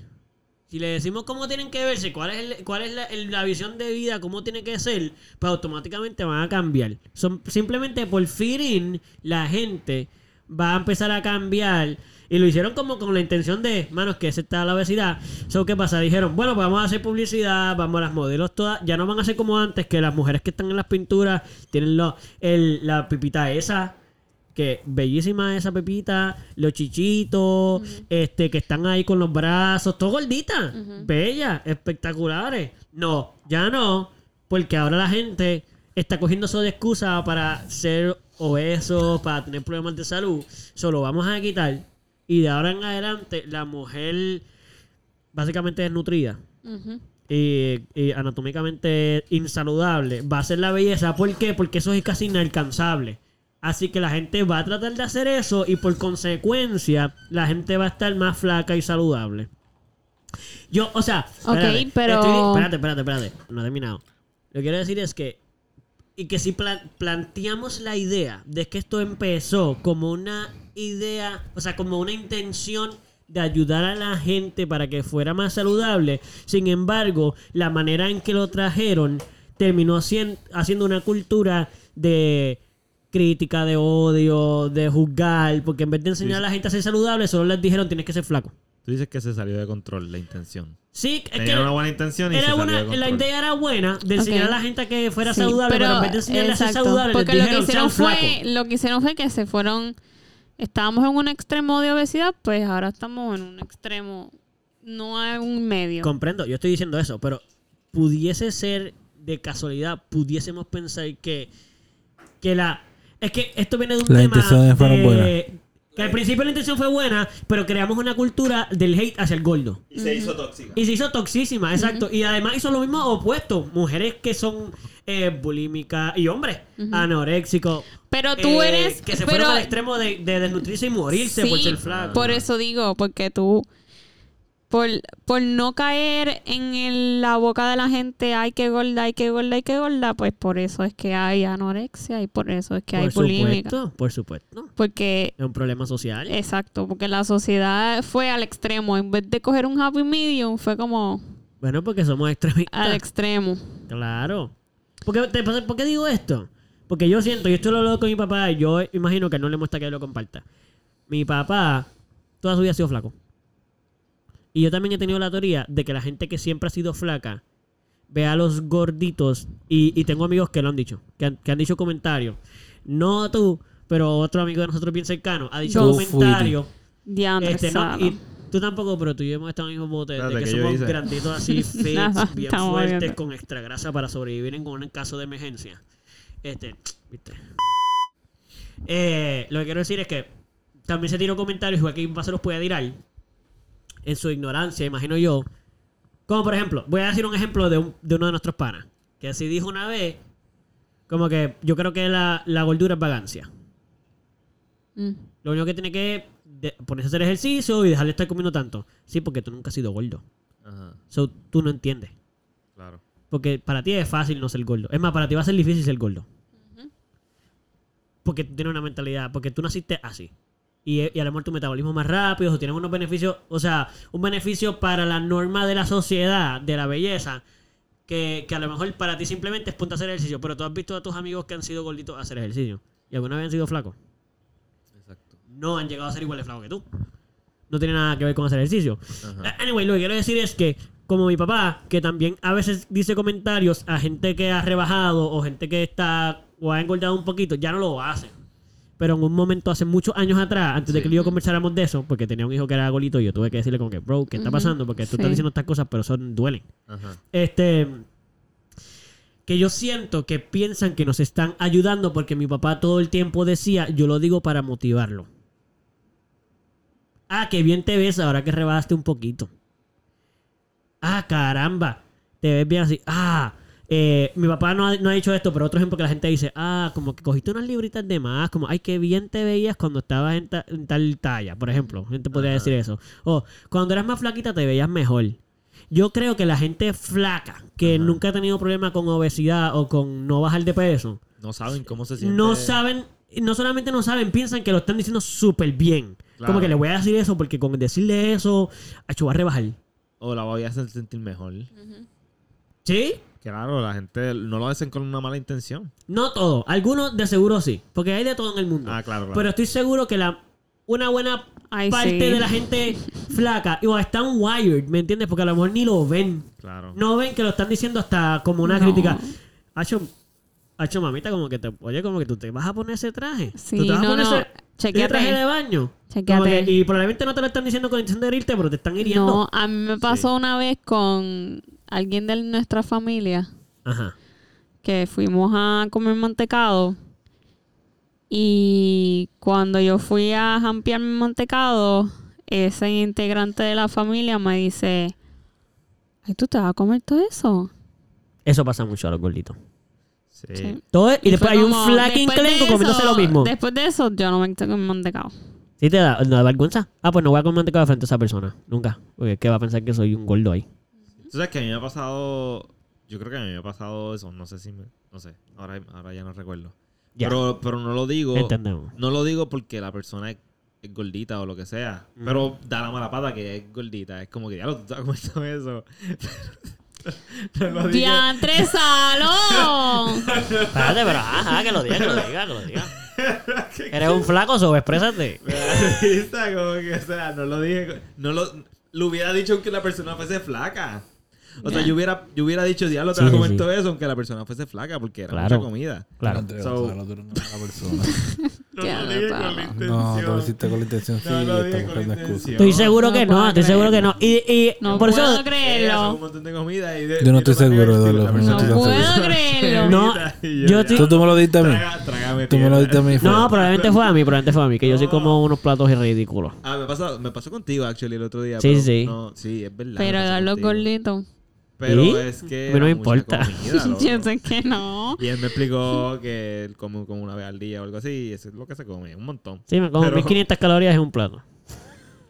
Si le decimos cómo tienen que verse, cuál es, el- cuál es la, visión de vida, cómo tiene que ser, pues automáticamente van a cambiar. Son, simplemente por feeling, la gente va a empezar a cambiar. Y lo hicieron como con la intención de, manos, que está la obesidad. So, ¿qué pasa? Dijeron, bueno, pues vamos a hacer publicidad, vamos a las modelos todas. Ya no van a ser como antes, que las mujeres que están en las pinturas tienen lo, el, la pipita esa que bellísima esa pepita, los chichitos, este, que están ahí con los brazos, todo gorditas, bellas, espectaculares. No, ya no, porque ahora la gente está cogiendo eso de excusa para ser obesos, para tener problemas de salud. Solo vamos a quitar. Y de ahora en adelante, la mujer básicamente desnutrida y, y anatómicamente insaludable va a ser la belleza. ¿Por qué? Porque eso es casi inalcanzable. Así que la gente va a tratar de hacer eso y por consecuencia la gente va a estar más flaca y saludable. Yo, o sea, Ok, espérate, pero- estoy- espérate, espérate, espérate. No he terminado. Lo que quiero decir es que y que si pla- planteamos la idea de que esto empezó como una idea, o sea, como una intención de ayudar a la gente para que fuera más saludable, sin embargo, la manera en que lo trajeron terminó hacien- haciendo una cultura de crítica, de odio, de juzgar, porque en vez de enseñar a la gente a ser saludable, solo les dijeron tienes que ser flaco. Tú dices que se salió de control la intención. Sí, es que una buena intención y era se salió una, de control. la idea era buena de enseñar a la gente a que fuera Sí, saludable, pero, en vez de enseñarle a ser saludable, porque les lo que dijeron hicieron fue lo que hicieron fue que se fueron estábamos en un extremo de obesidad pues ahora estamos en un extremo no hay un medio Comprendo, yo estoy diciendo eso, pero pudiese ser de casualidad, pudiésemos pensar que, que la... Es que esto viene de un Las tema intenciones fueron de- buenas. Que al principio la intención fue buena, pero creamos una cultura del hate hacia el gordo. Y se hizo tóxica. Y se hizo toxísima, exacto. Y además hizo lo mismo opuesto. Mujeres que son eh, bulímicas y hombres anoréxicos. pero tú eh, eres Que se pero, fueron al extremo de, de desnutrirse y morirse por ser flacos. por eso digo porque tú por, por no caer en el- la boca de la gente, ay que gorda, ay que gorda, ay que gorda, pues por eso es que hay anorexia y por eso es que hay por supuesto, por supuesto. Porque Es un problema social. Exacto, porque la sociedad fue al extremo. En vez de coger un happy medium, fue como Bueno, porque somos extremistas. al extremo. Claro. ¿Por qué, te- por qué digo esto? Porque yo siento, y esto lo hablo con mi papá, y yo imagino que no le muestra que lo comparta. Mi papá toda su vida ha sido flaco. Y yo también he tenido la teoría de que la gente que siempre ha sido flaca ve a los gorditos, y, y tengo amigos que lo han dicho, que han, que han dicho comentarios. No tú, pero otro amigo de nosotros bien cercano ha dicho comentarios Este, no, y tú tampoco, pero tú y yo hemos estado en el mismo bote de que ¿qué yo somos hice? granditos así, (laughs) fit, Nada, bien fuertes, viendo. con extra grasa para sobrevivir en un caso de emergencia. Este, (tsk) viste. Eh, lo que quiero decir es que también se tiró comentarios, igual que se los puede tirar, en su ignorancia, imagino yo. Como por ejemplo, voy a decir un ejemplo de, un- de uno de nuestros panas, que así dijo una vez, como que yo creo que la, la gordura es vagancia. Mm. Lo único que tiene que de- ponerse a hacer ejercicio y dejar de estar comiendo tanto. Sí, porque tú nunca has sido gordo. Ajá, So, tú no entiendes. claro. Porque para ti es fácil no ser gordo. Es más, para ti va a ser difícil ser gordo. Porque tú tienes una mentalidad, porque tú naciste así. Y, y a lo mejor tu metabolismo más rápido, o tienes unos beneficios, o sea, un beneficio para la norma de la sociedad, de la belleza, que, que a lo mejor para ti simplemente es ponte a hacer ejercicio. Pero tú has visto a tus amigos que han sido gorditos a hacer ejercicio. Y alguna vez han sido flacos. Exacto. No han llegado a ser igual de flacos que tú. No tiene nada que ver con hacer ejercicio. Ajá. Anyway, lo que quiero decir es que, como mi papá, que también a veces dice comentarios a gente que ha rebajado o gente que está o ha engordado un poquito, ya no lo hace. Pero en un momento, hace muchos años atrás, antes de que yo conversáramos de eso, porque tenía un hijo que era golito y yo tuve que decirle como que, bro, ¿qué está pasando? Porque tú sí. estás diciendo estas cosas, pero son duelen. Ajá. Este. Que yo siento que piensan que nos están ayudando porque mi papá todo el tiempo decía, yo lo digo para motivarlo. Ah, qué bien te ves ahora que rebajaste un poquito. Ah, caramba. Te ves bien así. Ah, eh, mi papá no ha, no ha dicho esto, pero otro ejemplo que la gente dice, ah, como que cogiste unas libritas de más, como, ay, qué bien te veías cuando estabas en, ta- en tal talla, por ejemplo. Gente podría Ajá. decir eso. O, cuando eras más flaquita te veías mejor. Yo creo que la gente flaca, que Ajá. nunca ha tenido problema con obesidad o con no bajar de peso, No saben cómo se siente. no saben, no solamente no saben, piensan que lo están diciendo súper bien. Claro. Como que le voy a decir eso porque con decirle eso, hecho va a rebajar. O la voy a hacer sentir mejor. ¿Sí? Claro, la gente no lo hacen con una mala intención. No todo. Algunos de seguro sí. Porque hay de todo en el mundo. Ah, claro, claro. Pero estoy seguro que la una buena Ay, parte sí. de la gente flaca o están wired, ¿me entiendes? Porque a lo mejor ni lo ven. Claro. No ven que lo están diciendo hasta como una No. crítica. Hacho, hacho, mamita, como que te. Oye, como que tú te vas a poner ese traje. Sí, ¿Tú te vas a poner no. ese, Chequéate. traje de baño. Que- y probablemente no te lo están diciendo con intención de herirte, pero te están hiriendo. No, a mí me pasó una vez con alguien de nuestra familia Ajá. que fuimos a comer mantecado y cuando yo fui a jampear mi mantecado, ese integrante de la familia me dice, ay, ¿tú te vas a comer todo eso? Eso pasa mucho a los gorditos. Sí. Sí. Todo es- y después hay un como, de clenco comiéndose lo mismo. Después de eso, yo no me tengo mi mantecado. ¿Sí te da, no da vergüenza? Ah, pues no voy a comer mantecado frente a esa persona. Nunca. Porque ¿qué va a pensar que soy un gordo ahí? Tú sabes que a mí me ha pasado. Yo creo que a mí me ha pasado eso. No sé si me. No sé. Ahora, ahora ya no recuerdo. Ya. Pero, pero no lo digo. Entendemos. No lo digo porque la persona es, es gordita o lo que sea. Pero da la mala pata que es gordita. Es como que ya lo tú estás comiendo eso. (laughs) no. (laughs) Espérate, pero ajá, que lo diga, que lo (laughs) diga, que lo diga. Eres un flaco, sobreexprésate. Como que, o sea, no lo dije. No lo, lo hubiera dicho aunque la persona fuese flaca. O sea, yo hubiera, yo hubiera dicho, diablo, te Sí, vas a sí, comer todo eso aunque la persona fuese flaca, porque era Claro. mucha comida. Claro. Andrea, So-. No Qué lo (laughs) dije con la raro. intención. No, tú lo hiciste con la intención, sí, No, lo dije estamos con buscando la excusas. intención. Estoy seguro que No no, estoy seguro que no. Y, y No por puedo eso. Creerlo. Yo no estoy seguro de lo- no No puedo seguro. creerlo. No, yo ¿Tú, me lo diste a mí. Tú me lo diste a mí. No, probablemente fue a mí, probablemente fue a mí, que yo soy como unos platos ridículos. Ah, me pasó, me pasó contigo, actually, el otro día. Sí, pero sí. No, sí, es verdad. Pero los gorditos. Pero ¿Sí? es que. A mí no me importa. comida. (laughs) Yo sé que no. Y él me explicó que él come como una vez al día o algo así. Y eso es lo que se come, un montón. Sí, me como Pero- 1500 calorías en un plato.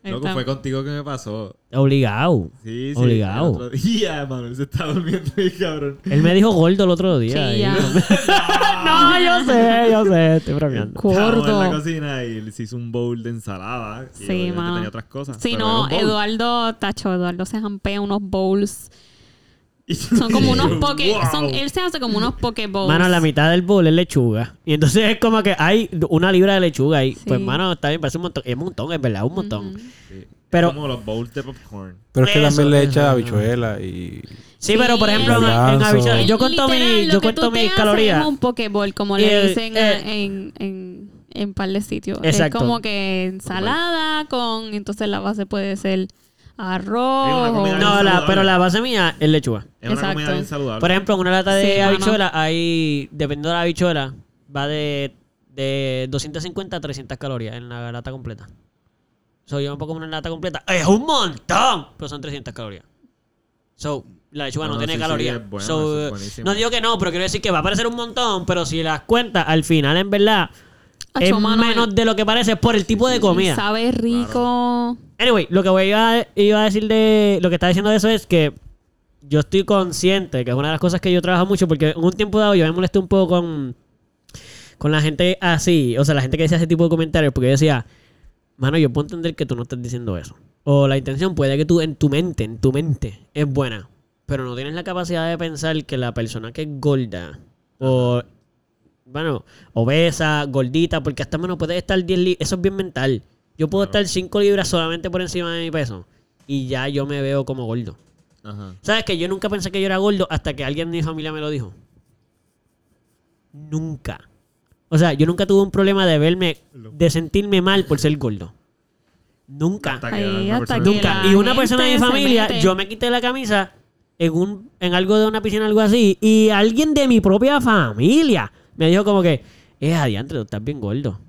Loco, fue contigo que me pasó. Obligado. Sí, sí. Obligado. el otro día, Manuel se está durmiendo ahí, cabrón. Él me dijo gordo el otro día. Sí, y- ya. no, (laughs) yo sé, yo sé, estoy bromeando. Estábamos en la Gordo. cocina y él se hizo un bowl de ensalada. Y Sí, obviamente mano. tenía otras cosas. Sí, pero no. Eduardo, tacho, Eduardo se jampea unos bowls. (laughs) Son como unos poke... Wow. Son, él se hace como unos poke bowls. Mano, la mitad del bowl es lechuga. Y entonces es como que hay una libra de lechuga ahí. Sí. Pues, mano, está bien, parece un montón. Es un montón, es verdad, un montón. Sí. Pero- Como los bowls de popcorn. Pero es que Eso, también le echa eso. habichuela y... Sí, pero por ejemplo, en, en habichuela- yo cuento, Literal, mi, yo cuento mis calorías. Es un pokeball, como Y le el- dicen eh, en, en en par de sitios. Exacto. Es como que ensalada con, entonces la base puede ser arroz. O- No, la, saludable. pero la base mía es lechuga. Es una comida Exacto. bien saludable. Por ejemplo, en una lata de Sí, mano. habichuela hay, dependiendo de la habichuela, va de, de 250 a 300 calorías en la lata completa. So, yo me pongo una lata completa. ¡Es un montón! Pero son 300 calorías. So, la lechuga no, No, no, tiene sí, sí, calorías. es bueno, So, eso es buenísimo. no digo que no, pero quiero decir que va a parecer un montón, pero si las cuentas, al final, en verdad, es mano, menos de lo que parece por el tipo de comida. Sabe rico. Anyway, lo que voy a, iba a decir de lo que está diciendo de eso es que yo estoy consciente que es una de las cosas que yo trabajo mucho porque en un tiempo dado yo me molesté un poco con, con la gente así, o sea, la gente que decía ese tipo de comentarios porque yo decía, mano, yo puedo entender que tú no estás diciendo eso. O la intención puede que tú en tu mente, en tu mente, es buena, pero no tienes la capacidad de pensar que la persona que es gorda o bueno, obesa, gordita, porque hasta menos puede estar 10 libras. Eso es bien mental. Yo puedo estar 5 libras solamente por encima de mi peso. Y ya yo me veo como gordo. Ajá. ¿Sabes que Yo nunca pensé que yo era gordo hasta que alguien de mi familia me lo dijo. Nunca. O sea, yo nunca tuve un problema de verme, de sentirme mal por ser gordo. Nunca. Hasta una hasta Nunca. Y una persona de mi familia, mete. yo me quité la camisa en un en algo de una piscina, algo así, y alguien de mi propia familia me dijo como que, eh, adiante, tú estás bien gordo.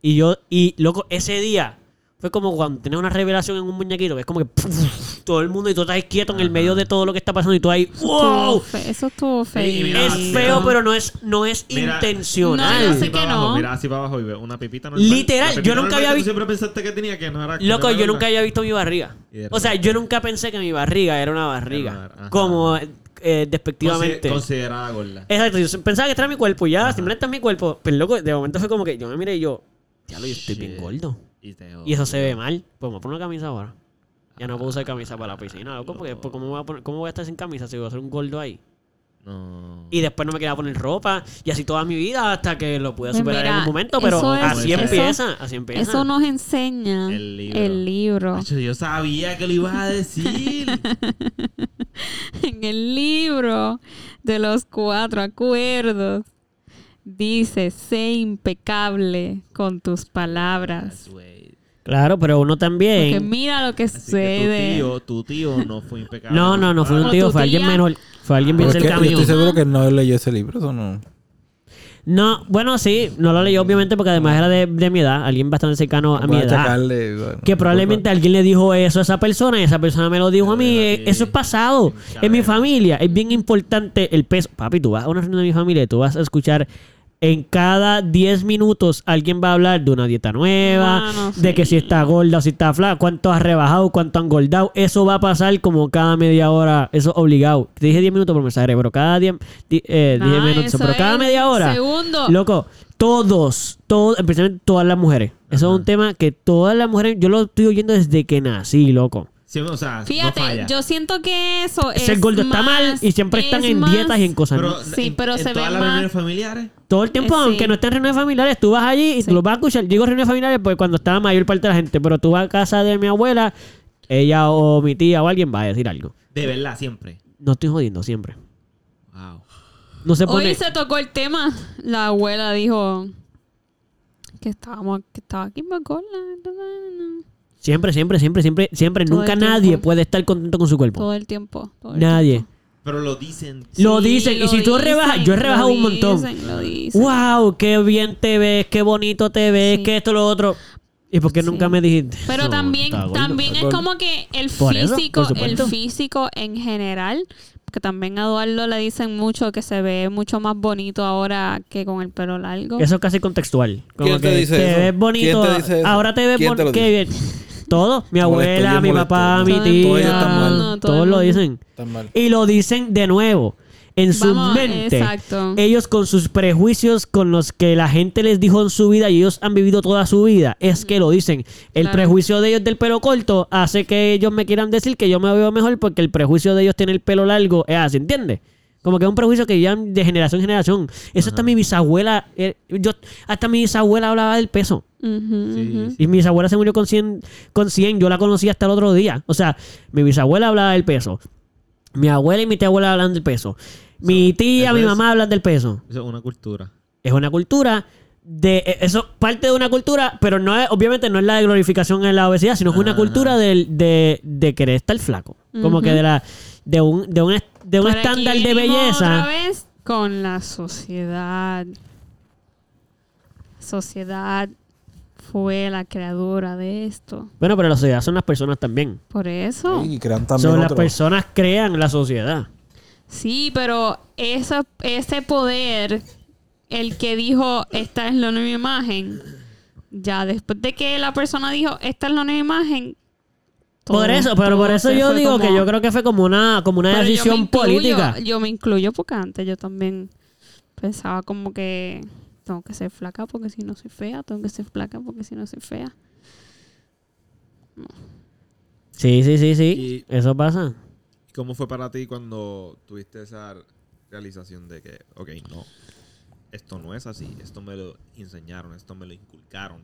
Y yo, y loco, ese día fue como cuando tienes una revelación en un muñequito, que es como que puf, (laughs) todo el mundo y tú estás quieto en el medio de todo lo que está pasando y tú ahí, wow. Eso estuvo feo. mira, Es mira. feo, pero no es, no es Mira, intencional. No, yo sé que abajo, no. Mira así para abajo y ve una pipita normal. Literal, yo nunca normal había visto- siempre pensaste que tenía que no era. Loco, yo nunca había visto mi barriga. O sea, yo nunca pensé que mi barriga era una barriga. Era una- ajá. Como eh, despectivamente. Consi- Considerada gorda. Exacto, yo pensaba que este era mi cuerpo y ya, simplemente es mi cuerpo. Pero loco, de momento fue como que yo me miré y yo, ya lo yo estoy bien gordo. Y, te Y eso se ve mal. Pues me pongo una camisa ahora. Ya no puedo usar camisa para la piscina, loco, porque pues, ¿cómo, voy a poner- ¿cómo voy a estar sin camisa si voy a ser un gordo ahí? No. Y después no me quería poner ropa y así toda mi vida hasta que lo pude Pues superar en un momento, pero es- así eso- empieza, así empieza. Eso nos enseña El libro. el libro. Acho, yo sabía que lo ibas a decir. (laughs) En el libro de los cuatro acuerdos dice, sé impecable con tus palabras. Claro, pero uno Porque también... mira lo que Así que sucede. tu tío, tu tío no fue impecable. No, no, no fue un tío, fue alguien menor. Fue alguien bien Pero es que cerca yo estoy seguro que no leyó ese libro, eso no. No, bueno, sí, no lo leí obviamente porque además era de, de mi edad, alguien bastante cercano a mi edad. bueno, Que probablemente alguien le dijo eso a esa persona y esa persona me lo dijo a mí. Eh, Eso es pasado. En mi familia es bien importante el peso. Papi, tú vas a una reunión de mi familia y tú vas a escuchar en cada 10 minutos alguien va a hablar de una dieta nueva, de que si está gorda o si está flaca, cuánto has rebajado, cuánto han engordado. Eso va a pasar como cada media hora. Eso es obligado. Te dije 10 minutos por mensaje, pero cada 10 di- eh, 10 Nah, minutos. Pero cada media hora. Segundo. Loco, todos, todos, especialmente todas las mujeres. Eso es un tema que todas las mujeres, yo lo estoy oyendo desde que nací, loco. Sí, o sea, no Fíjate, falla. yo siento que eso es Ser gordo está mal y siempre están es en más- dietas y en cosas. Pero, Sí, en, pero en se todas ve las más- reuniones familiares. Todo el tiempo, Eh, sí. aunque no estén en reuniones familiares, tú vas allí y Sí. tú lo vas a escuchar. Digo reuniones familiares pues cuando estaba mayor parte de la gente, pero tú vas a casa de mi abuela, ella o mi tía o alguien va a decir algo. De verdad, siempre. No estoy jodiendo siempre. Wow. No se pone... Hoy se tocó el tema. La abuela dijo que estábamos, que estaba aquí en Bacola. Siempre, siempre, siempre, siempre, siempre. Todo Nunca nadie puede estar contento con su cuerpo. Todo el tiempo. todo el Nadie. tiempo. Pero lo dicen. Lo Sí, dicen. lo y si tú dicen, rebajas, yo he lo rebajado un montón. dicen, lo dicen. wow, qué bien te ves, qué bonito te ves, Sí. que esto, lo otro. ¿Y por qué Sí. nunca me dijiste? Pero No, también, gordo, también es como que el eso, físico, el físico en general, porque también a Eduardo le dicen mucho que se ve mucho más bonito ahora que con el pelo largo. Eso es casi contextual. Como ¿Quién te que dice eso? ves bonito, ¿Quién te dice eso? ahora te ves ¿Quién te bonito. Todo, mi abuela, mi molesto. papá, mi tía. Todos ellos están mal. todo el todos lo dicen. Y lo dicen de nuevo. En su Vamos, mente. exacto. Ellos con sus prejuicios con los que la gente les dijo en su vida y ellos han vivido toda su vida, es que lo dicen. El Claro. prejuicio de ellos del pelo corto hace que ellos me quieran decir que yo me veo mejor porque el prejuicio de ellos tiene el pelo largo es así, ¿entiendes? Como que es un prejuicio que llevan de generación en generación. Eso hasta mi bisabuela, eh, yo, hasta mi bisabuela hablaba del peso. Ujú, Sí, ujú. sí. Y mi bisabuela se murió con 100, con 100, yo la conocí hasta el otro día. O sea, mi bisabuela hablaba del peso. Mi abuela y mi tía abuela hablan del peso. Mi tía, eso mi es- mamá hablan del peso. Eso es una cultura. Es una cultura de eh, eso parte de una cultura, pero no es, obviamente no es la de glorificación en la obesidad, sino es una Ajá. cultura del- de, de querer estar flaco. Como que de la de un, de un, de un estándar de belleza. Otra vez con la sociedad. Sociedad fue la creadora de esto. Bueno, pero la sociedad son las personas también. Por eso. Y crean también Son las personas crean la sociedad. Sí, pero esa, ese poder, el que dijo, esta es la nueva imagen, ya después de que la persona dijo, esta es la nueva imagen. Todo- por eso, pero por eso yo digo que yo creo que fue como una, como una Pero yo me decisión incluyo- política. Yo me incluyo porque antes yo también pensaba como que tengo que ser flaca porque si no soy fea, tengo que ser flaca porque si no soy fea. Sí, sí, sí, sí. Y- Eso pasa. ¿Cómo fue para ti cuando tuviste esa realización de que, ok, no, esto no es así, esto me lo enseñaron, esto me lo inculcaron?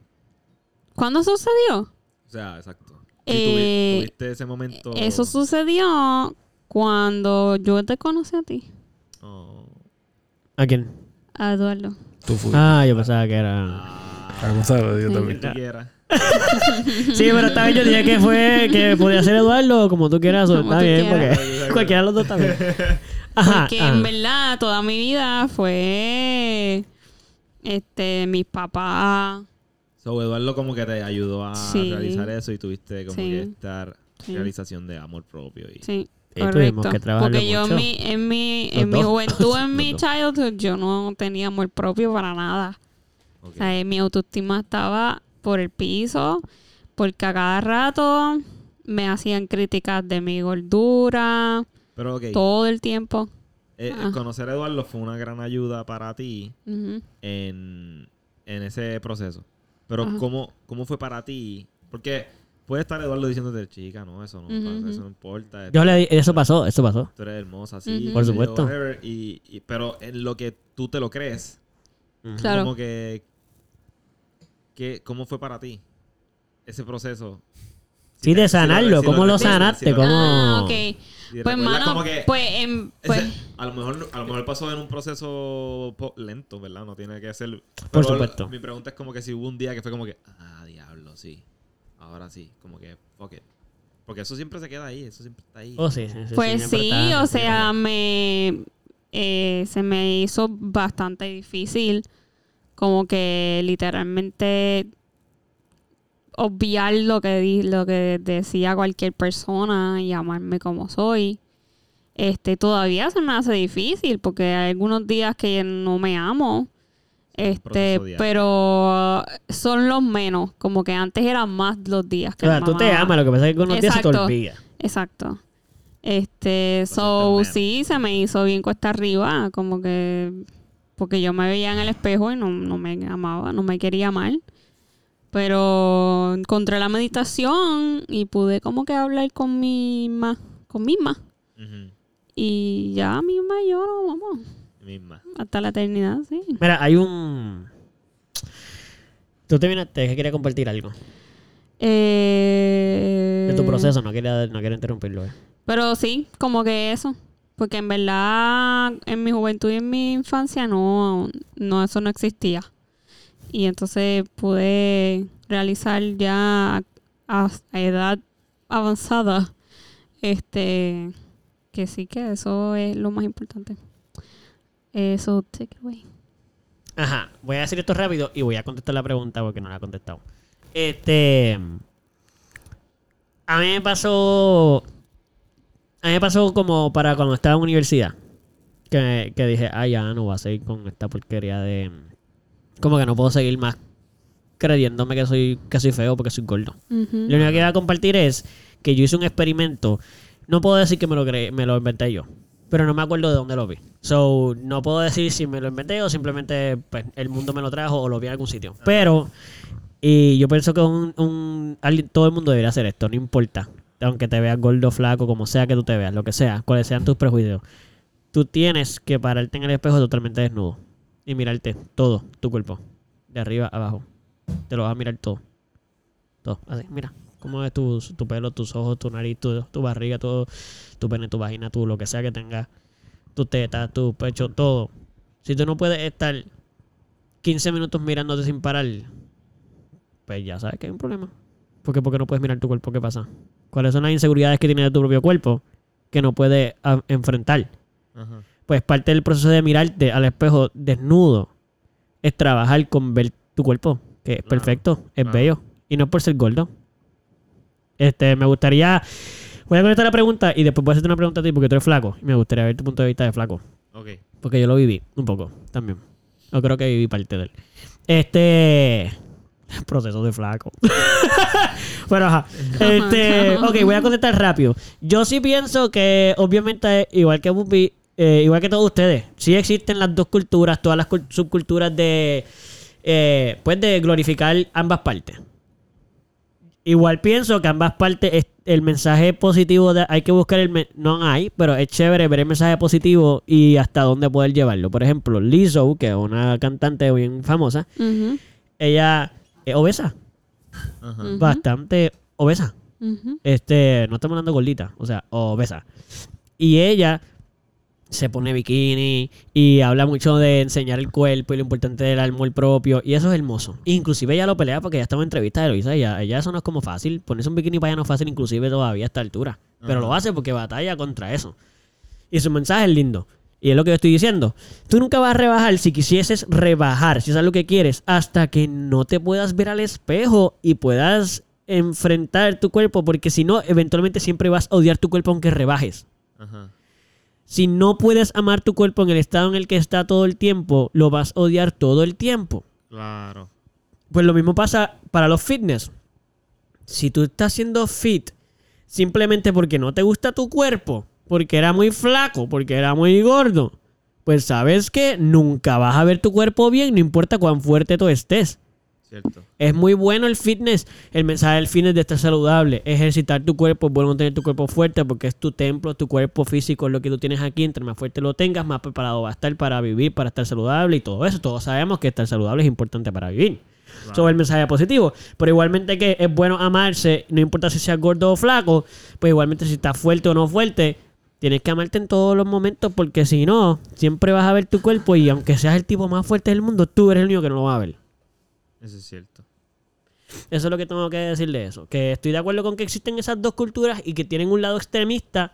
¿Cuándo sucedió? O sea, exacto. Sí, tuvi- Eh, tuviste ese momento. Eso sucedió cuando yo te conocí a ti, Oh. ¿A quién? a Eduardo. Tú fuiste. Ah, yo pensaba que era. A Gonzalo, yo Sí. también. Quien tú quieras. (laughs) Sí, pero esta vez yo dije que fue que podía ser Eduardo como tú quieras. o Como está tú bien, quieras. porque cualquiera de los dos está bien. (laughs) Ajá. Porque ajá. en verdad toda mi vida fue este mis papás. So, Eduardo como que te ayudó a Sí. realizar eso y tuviste como Sí. que esta Sí. realización de amor propio. Y... Sí, Y correcto. tuvimos que Porque yo mucho. en mi, en mi, en mi juventud, (laughs) en mi childhood, yo no tenía amor propio para nada. O sea, eh, mi autoestima estaba por el piso, porque a cada rato me hacían críticas de mi gordura, Pero ok, todo el tiempo. eh, Ah. conocer a Eduardo fue una gran ayuda para ti en, en ese proceso. Pero Ajá. ¿cómo, ¿cómo fue para ti? Porque puede estar Eduardo diciéndote, chica, no, eso no pasa, eso no importa. Yo le di, eso pasó, eso pasó. Tú eres hermosa, sí. Por supuesto. whatever, y, y- pero en lo que tú te lo crees, Claro. como que, que... ¿Cómo fue para ti ese proceso? Sí, de sanarlo. si ¿Cómo lo sanaste? si lo ¿Cómo? Ah, ok. Pues, mano, como que pues, ese- pues, a lo mejor a lo mejor pasó en un proceso lento, ¿verdad? No tiene que ser Por supuesto. Mi pregunta es como que si hubo un día que fue como que, ah, diablo, sí. Ahora sí, como que fuck it. Porque eso siempre se queda ahí, eso siempre está ahí. Oh, sí, sí, sí, Pues sí, está- o sea, me eh, se me hizo bastante difícil como que literalmente obviar lo que di, lo que decía cualquier persona y amarme como soy. Este todavía se me hace difícil porque hay algunos días que no me amo. Este, pero son los menos, como que antes eran más los días que O sea, me tú te amas, lo que pasa es que con unos días se te Exacto. olvida. Exacto. Este, Lo so, sí, se me hizo bien cuesta arriba, como que, porque yo me veía en el espejo y no, no me amaba, no me quería amar. Pero encontré la meditación y pude como que hablar con mi misma, con misma. Ujú, Y ya misma lloro, vamos, Misma. hasta la eternidad, sí. Mira, hay un. Tú te viniste, que quería compartir algo Eh, de tu proceso, no quería, no quiero interrumpirlo. eh. Pero sí, como que eso. Porque en verdad, en mi juventud y en mi infancia, no, no eso no existía. Y entonces pude realizar ya a, edad avanzada, este, que sí que eso es lo más importante. Eso, take it away. Ajá, voy a decir esto rápido y voy a contestar la pregunta porque no la he contestado. Este. A mí me pasó. A mí me pasó como para cuando estaba en universidad. Que, que dije, ah, ya no voy a seguir con esta porquería de. Como que no puedo seguir más creyéndome que soy, que soy feo porque soy gordo. Lo único que voy a compartir es que yo hice un experimento. No puedo decir que me lo, me lo inventé yo, pero no me acuerdo de dónde lo vi. So, no puedo decir si me lo inventé o simplemente pues, el mundo me lo trajo o lo vi en algún sitio. Pero, y yo pienso que un, un- alguien- todo el mundo debería hacer esto, no importa. Aunque te veas gordo, flaco, como sea que tú te veas, lo que sea, cuáles sean tus prejuicios. Tú tienes que pararte en el espejo totalmente desnudo y mirarte todo, tu cuerpo, de arriba a abajo. Te lo vas a mirar todo. Todo, así, mira. Cómo es tu, tu pelo, tus ojos, tu nariz, tu, tu barriga, todo, tu pene, tu vagina, tu lo que sea que tengas, tu teta, tu pecho, todo. Si tú no puedes estar 15 minutos mirándote sin parar, pues ya sabes que hay un problema. Porque porque no puedes mirar tu cuerpo, ¿qué pasa? ¿Cuáles son las inseguridades que tienes de tu propio cuerpo que no puedes ah, enfrentar? Ajá. Pues parte del proceso de mirarte al espejo desnudo es trabajar con ver tu cuerpo, que es Claro, perfecto, es claro. bello. Y no es por ser gordo. Este, me gustaría. Voy a conectar la pregunta y después voy a hacerte una pregunta a ti porque tú eres flaco. Y me gustaría ver tu punto de vista de flaco. Ok. Porque yo lo viví un poco también. Yo creo que viví parte de él. Este. Proceso de flaco. (laughs) bueno, ajá. Este, ok, voy a contestar rápido. Yo sí pienso que, obviamente, igual que Bubi, eh, igual que todos ustedes, sí existen las dos culturas, todas las cul- subculturas de. eh, pues de glorificar ambas partes. Igual pienso que ambas partes, es- el mensaje positivo, de, hay que buscar el... no hay, pero es chévere ver el mensaje positivo y hasta dónde poder llevarlo. Por ejemplo, Lizzo, que es una cantante bien famosa, ella es obesa, bastante obesa. Este, no estamos hablando gordita, o sea, obesa. Y ella se pone bikini y habla mucho de enseñar el cuerpo y lo importante del amor propio. Y eso es hermoso. Inclusive ella lo pelea porque ya estaba en entrevista de Luisa. Ella, ella eso no es como fácil. Ponerse un bikini para ella no es fácil, inclusive todavía a esta altura. Pero Ajá. lo hace porque batalla contra eso. Y su mensaje es lindo. Y es lo que yo estoy diciendo. Tú nunca vas a rebajar si quisieses rebajar, si es lo que quieres, hasta que no te puedas ver al espejo y puedas enfrentar tu cuerpo, porque si no, eventualmente siempre vas a odiar tu cuerpo aunque rebajes. Ajá. Si no puedes amar tu cuerpo en el estado en el que está todo el tiempo, lo vas a odiar todo el tiempo. Claro. Pues lo mismo pasa para los fitness. Si tú estás siendo fit simplemente porque no te gusta tu cuerpo, porque era muy flaco, porque era muy gordo, pues sabes que nunca vas a ver tu cuerpo bien, no importa cuán fuerte tú estés. Cierto. Es muy bueno el fitness. El mensaje del fitness de estar saludable. Ejercitar tu cuerpo. Es bueno tener tu cuerpo fuerte porque es tu templo, tu cuerpo físico, es lo que tú tienes aquí. Entre más fuerte lo tengas, más preparado va a estar para vivir, para estar saludable y todo eso. Todos sabemos que estar saludable es importante para vivir. Sobre el mensaje positivo. Pero igualmente que es bueno amarse, no importa si seas gordo o flaco, pues igualmente si estás fuerte o no fuerte, tienes que amarte en todos los momentos porque si no, siempre vas a ver tu cuerpo y aunque seas el tipo más fuerte del mundo, tú eres el único que no lo va a ver. Eso es cierto. Eso es lo que tengo que decir de eso. Que estoy de acuerdo con que existen esas dos culturas y que tienen un lado extremista.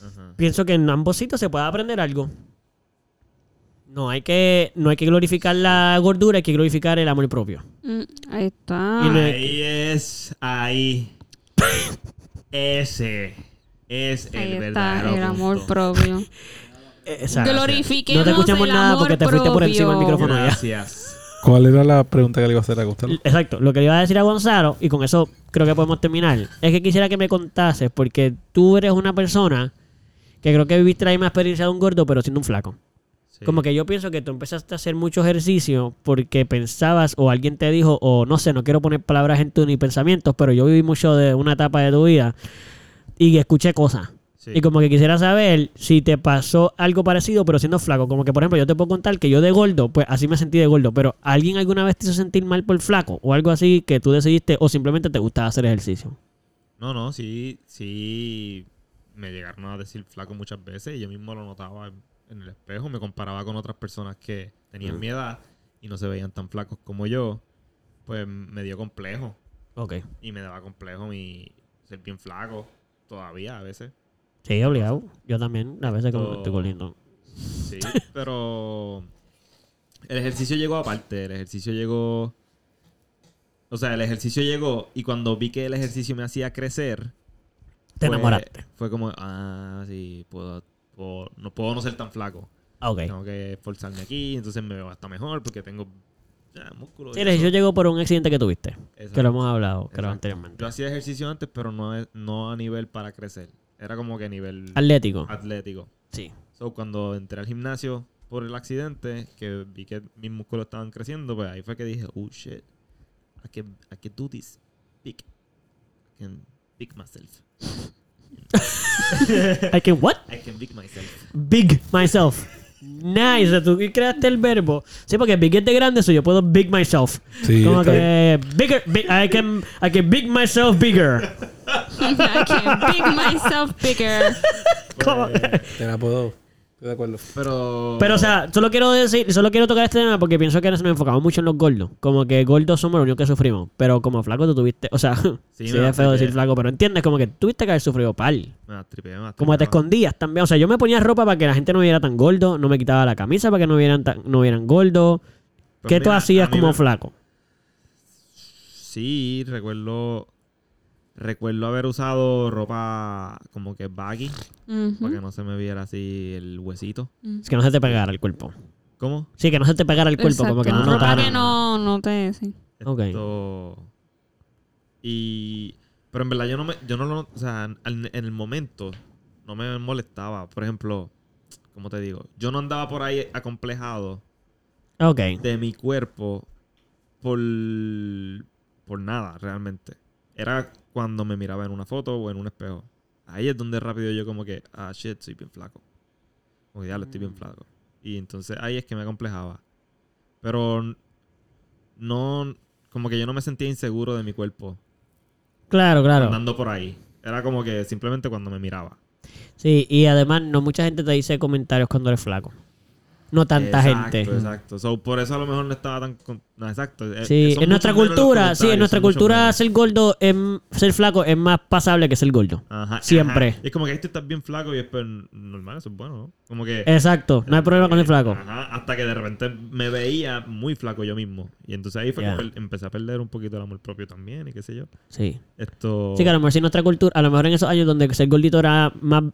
Ajá. Pienso que en ambos sitios se puede aprender algo. No hay que, no hay que glorificar la gordura, hay que glorificar el amor propio. Mm, Ahí está. Ahí es. Ahí. Ese es el Ahí está verdadero el amor punto. propio. (laughs) Exacto. Glorifiquemos No te escuchamos el nada amor porque te fuiste por encima del micrófono ya. ¿Cuál era la pregunta que le iba a hacer a Gonzalo? Exacto. Lo que le iba a decir a Gonzalo, y con eso creo que podemos terminar, es que quisiera que me contases, porque tú eres una persona que creo que viviste la misma experiencia de un gordo, pero siendo un flaco. Sí. Como que yo pienso que tú empezaste a hacer mucho ejercicio porque pensabas o alguien te dijo, o no sé, no quiero poner palabras en tu ni pensamientos, pero yo viví mucho de una etapa de tu vida y escuché cosas. Sí. Y como que quisiera saber si te pasó algo parecido, pero siendo flaco. Como que, por ejemplo, yo te puedo contar que yo de gordo, pues así me sentí de gordo. Pero ¿alguien alguna vez te hizo sentir mal por flaco? O algo así que tú decidiste, o simplemente te gustaba hacer ejercicio. No, no, sí, sí. Me llegaron a decir flaco muchas veces y yo mismo lo notaba en- en el espejo. Me comparaba con otras personas que tenían mi edad y no se veían tan flacos como yo. Pues me dio complejo. Ok. Y me daba complejo mi ser bien flaco. Todavía a veces. Sí, obligado. Yo también, a veces como que estoy corriendo. Sí, pero el ejercicio llegó aparte. El ejercicio llegó. O sea, el ejercicio llegó y cuando vi que el ejercicio me hacía crecer. Te fue- enamoraste. Fue como, ah, sí, puedo, puedo- no puedo no ser tan flaco. Ah, Ok. Tengo que esforzarme aquí, entonces me veo hasta mejor porque tengo ya, músculo. Sí, el ejercicio llegó por un accidente que tuviste. Exacto. Que lo hemos hablado, creo, anteriormente. Yo hacía ejercicio antes, pero no, no a nivel para crecer. Era como que a nivel Atlético. atlético. Sí. So, cuando entré al gimnasio por el accidente, que vi que mis músculos estaban creciendo, pues ahí fue que dije, oh shit, I can, I can do this big. I can big myself. (laughs) I can what? I can big myself. Big myself. Nice. O sea, tú creaste el verbo. Sí, porque big es de grande, eso yo puedo big myself. Sí, Como está que bigger, big- I can I can big myself bigger. (laughs) (laughs) I can big myself bigger. ¿Cómo? Te la puedo. Estoy de acuerdo. Pero. Pero, o sea, solo quiero decir, solo quiero tocar este tema porque pienso que nos enfocamos mucho en los gordos. Como que gordos somos los únicos que sufrimos. Pero como flaco tú tuviste, o sea, sí, (laughs) me es feo decir flaco, pero entiendes, como que tuviste que haber sufrido pal. Me da tripe, me Como te escondías también. O sea, yo me ponía ropa para que la gente no viera tan gordo, no me quitaba la camisa para que no vieran tan, no vieran gordo. Pues ¿Qué tú hacías como me- flaco? Sí, recuerdo. Recuerdo haber usado ropa como que baggy. Ujú. Para que no se me viera así el huesito. Es que no se te pegara el cuerpo. ¿Cómo? Sí, que no se te pegara el cuerpo, como que no Exacto. Ropa notara. que no, no te... Sí. Ok. Esto- Y. Pero en verdad yo no me. Yo no lo. O sea, al- en el momento no me molestaba. Por ejemplo, como te digo, yo no andaba por ahí acomplejado Ok. de mi cuerpo por. por nada, realmente. Era cuando me miraba en una foto o en un espejo. Ahí es donde rápido yo como que, ah, shit, soy bien flaco. Que ya estoy bien flaco. Y entonces ahí es que me acomplejaba. Pero no, como que yo no me sentía inseguro de mi cuerpo Claro, claro. andando por ahí. Era como que simplemente cuando me miraba. Sí, y además no mucha gente te dice comentarios cuando eres flaco. No tanta exacto, gente. Exacto. So, por eso a lo mejor no estaba tan... con- No, exacto. Eh, Sí, son en nuestra cultura, sí, en nuestra son cultura ser gordo, es, ser flaco es más pasable que ser gordo. Ajá, Siempre. ajá. Es como que ahí tú estás bien flaco y después normal, eso es bueno, ¿no? Como que... Exacto, no hay problema con el flaco. Ajá, hasta que de repente me veía muy flaco yo mismo. Y entonces ahí fue Ya. que empecé a perder un poquito el amor propio también y qué sé yo. Sí. Esto... Sí, que a lo mejor en nuestra cultura, a lo mejor en esos años donde ser gordito era más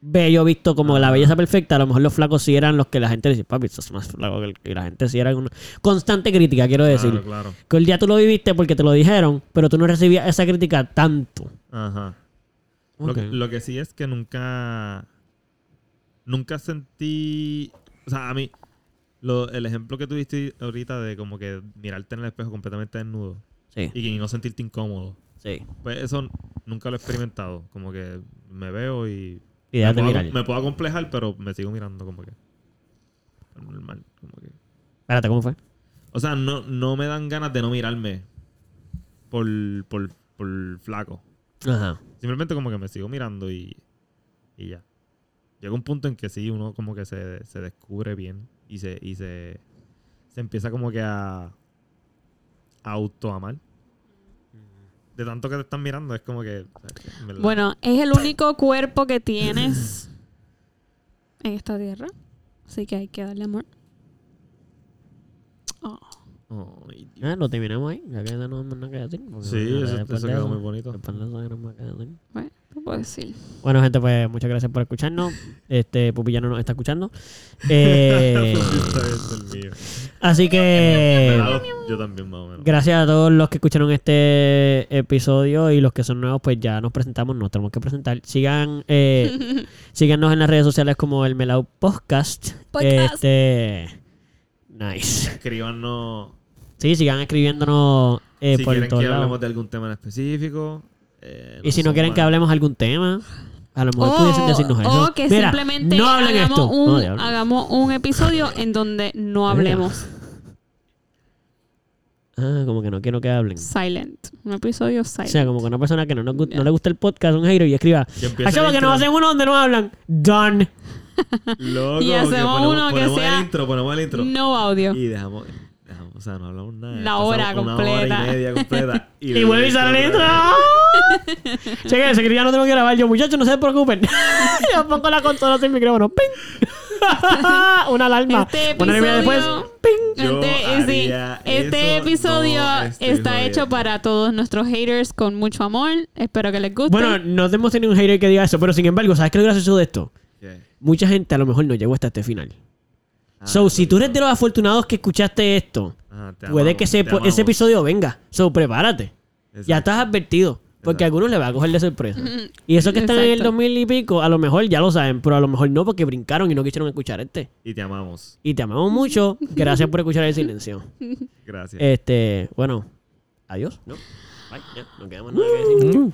bello visto como la Ajá. belleza perfecta, a lo mejor los flacos sí eran los que la gente decía, papi, sos más flaco que el-". y la gente sí era una constante crítica, quiero decir. Claro, claro. Que el día tú lo viviste porque te lo dijeron, pero tú no recibías esa crítica tanto. Ajá. Lo, que, lo que sí es que nunca. Nunca sentí. O sea, a mí. Lo, el ejemplo que tuviste ahorita de como que mirarte en el espejo completamente desnudo Sí, y que no sentirte incómodo. sí. Pues eso nunca lo he experimentado. Como que me veo y. Me, puedo, me puedo acomplejar, pero me sigo mirando como que. Normal. Como que. Espérate, ¿cómo fue? O sea, no, no me dan ganas de no mirarme por, por, por flaco. Ajá. Simplemente como que me sigo mirando y, y ya. Llega un punto en que sí, uno como que se, se descubre bien y se, y se, se empieza como que a, a autoamar. De tanto que te están mirando, es como que... verdad- Bueno, es el único cuerpo que tienes (laughs) en esta tierra. Así que hay que darle amor. Oh. Dios. Ah, lo terminamos ahí, ya que no no nada que decir. Sí, eso, después eso quedó muy bonito. después de eso ya no más que decir. Bueno, ¿qué puedo decir? Bueno, gente, pues muchas gracias por escucharnos. Este, Pupi ya no nos está escuchando. Eh, (laughs) así que Yo también más o menos. gracias a todos los que escucharon este episodio y los que son nuevos, pues ya nos presentamos, nos tenemos que presentar. Sigan, eh, (laughs) síganos en las redes sociales como el Melau Podcast. Podcast. Este, nice. Escríbanos Sí, sigan escribiéndonos eh, si por quieren que hablemos de algún tema en específico. Eh, Y si no quieren que hablemos algún tema, a lo mejor O, pudiesen decirnos eso. o que Mira, simplemente no hablen hagamos, esto. Un, No, diablo. hagamos un episodio (laughs) en donde no hablemos. Ah, como que no quiero que hablen. Silent. Un episodio O silent. sea, como que una persona que no, nos no le gusta el podcast, un hater, y escriba, Que empiece "Achava, el que nos intro". hacen uno donde no hablan. Done. (laughs) Loco, Y hacemos ponemos, uno que ponemos sea el intro, ponemos el intro. no audio. Y dejamos, o sea, no hablamos nada. La hora Una completa. Ah, hora y media completa. (laughs) Y vuelve y sale. (laughs) Cheque, ese que ya no tengo que grabar yo, muchachos, no se preocupen. (laughs) yo pongo la consola sin micrófono. ¡Ping! Una alarma. Este Una hora y media después. episodio- ¡Ping! Este, este episodio no estoy está jodiendo. hecho para todos nuestros haters con mucho amor. Espero que les guste. Bueno, no hemos tenido un hater que diga eso, pero sin embargo, ¿sabes qué es lo gracioso de esto? ¿Qué? Mucha gente a lo mejor no llegó hasta este final. Ah, so, si tú eres de los afortunados que escuchaste esto, Ajá, te puede amamos, que ese, te ese episodio venga. So, prepárate. Ya estás advertido. Porque a algunos le va a coger de sorpresa. (laughs) Y eso que están en el Exacto. 2000 y pico, a lo mejor ya lo saben, pero a lo mejor no porque brincaron y no quisieron escuchar este. Y te amamos. Y te amamos mucho. (laughs) Gracias por escuchar el silencio. Gracias. Este, bueno, adiós. ¿no? Bye. Ya, no quedamos nada que decir.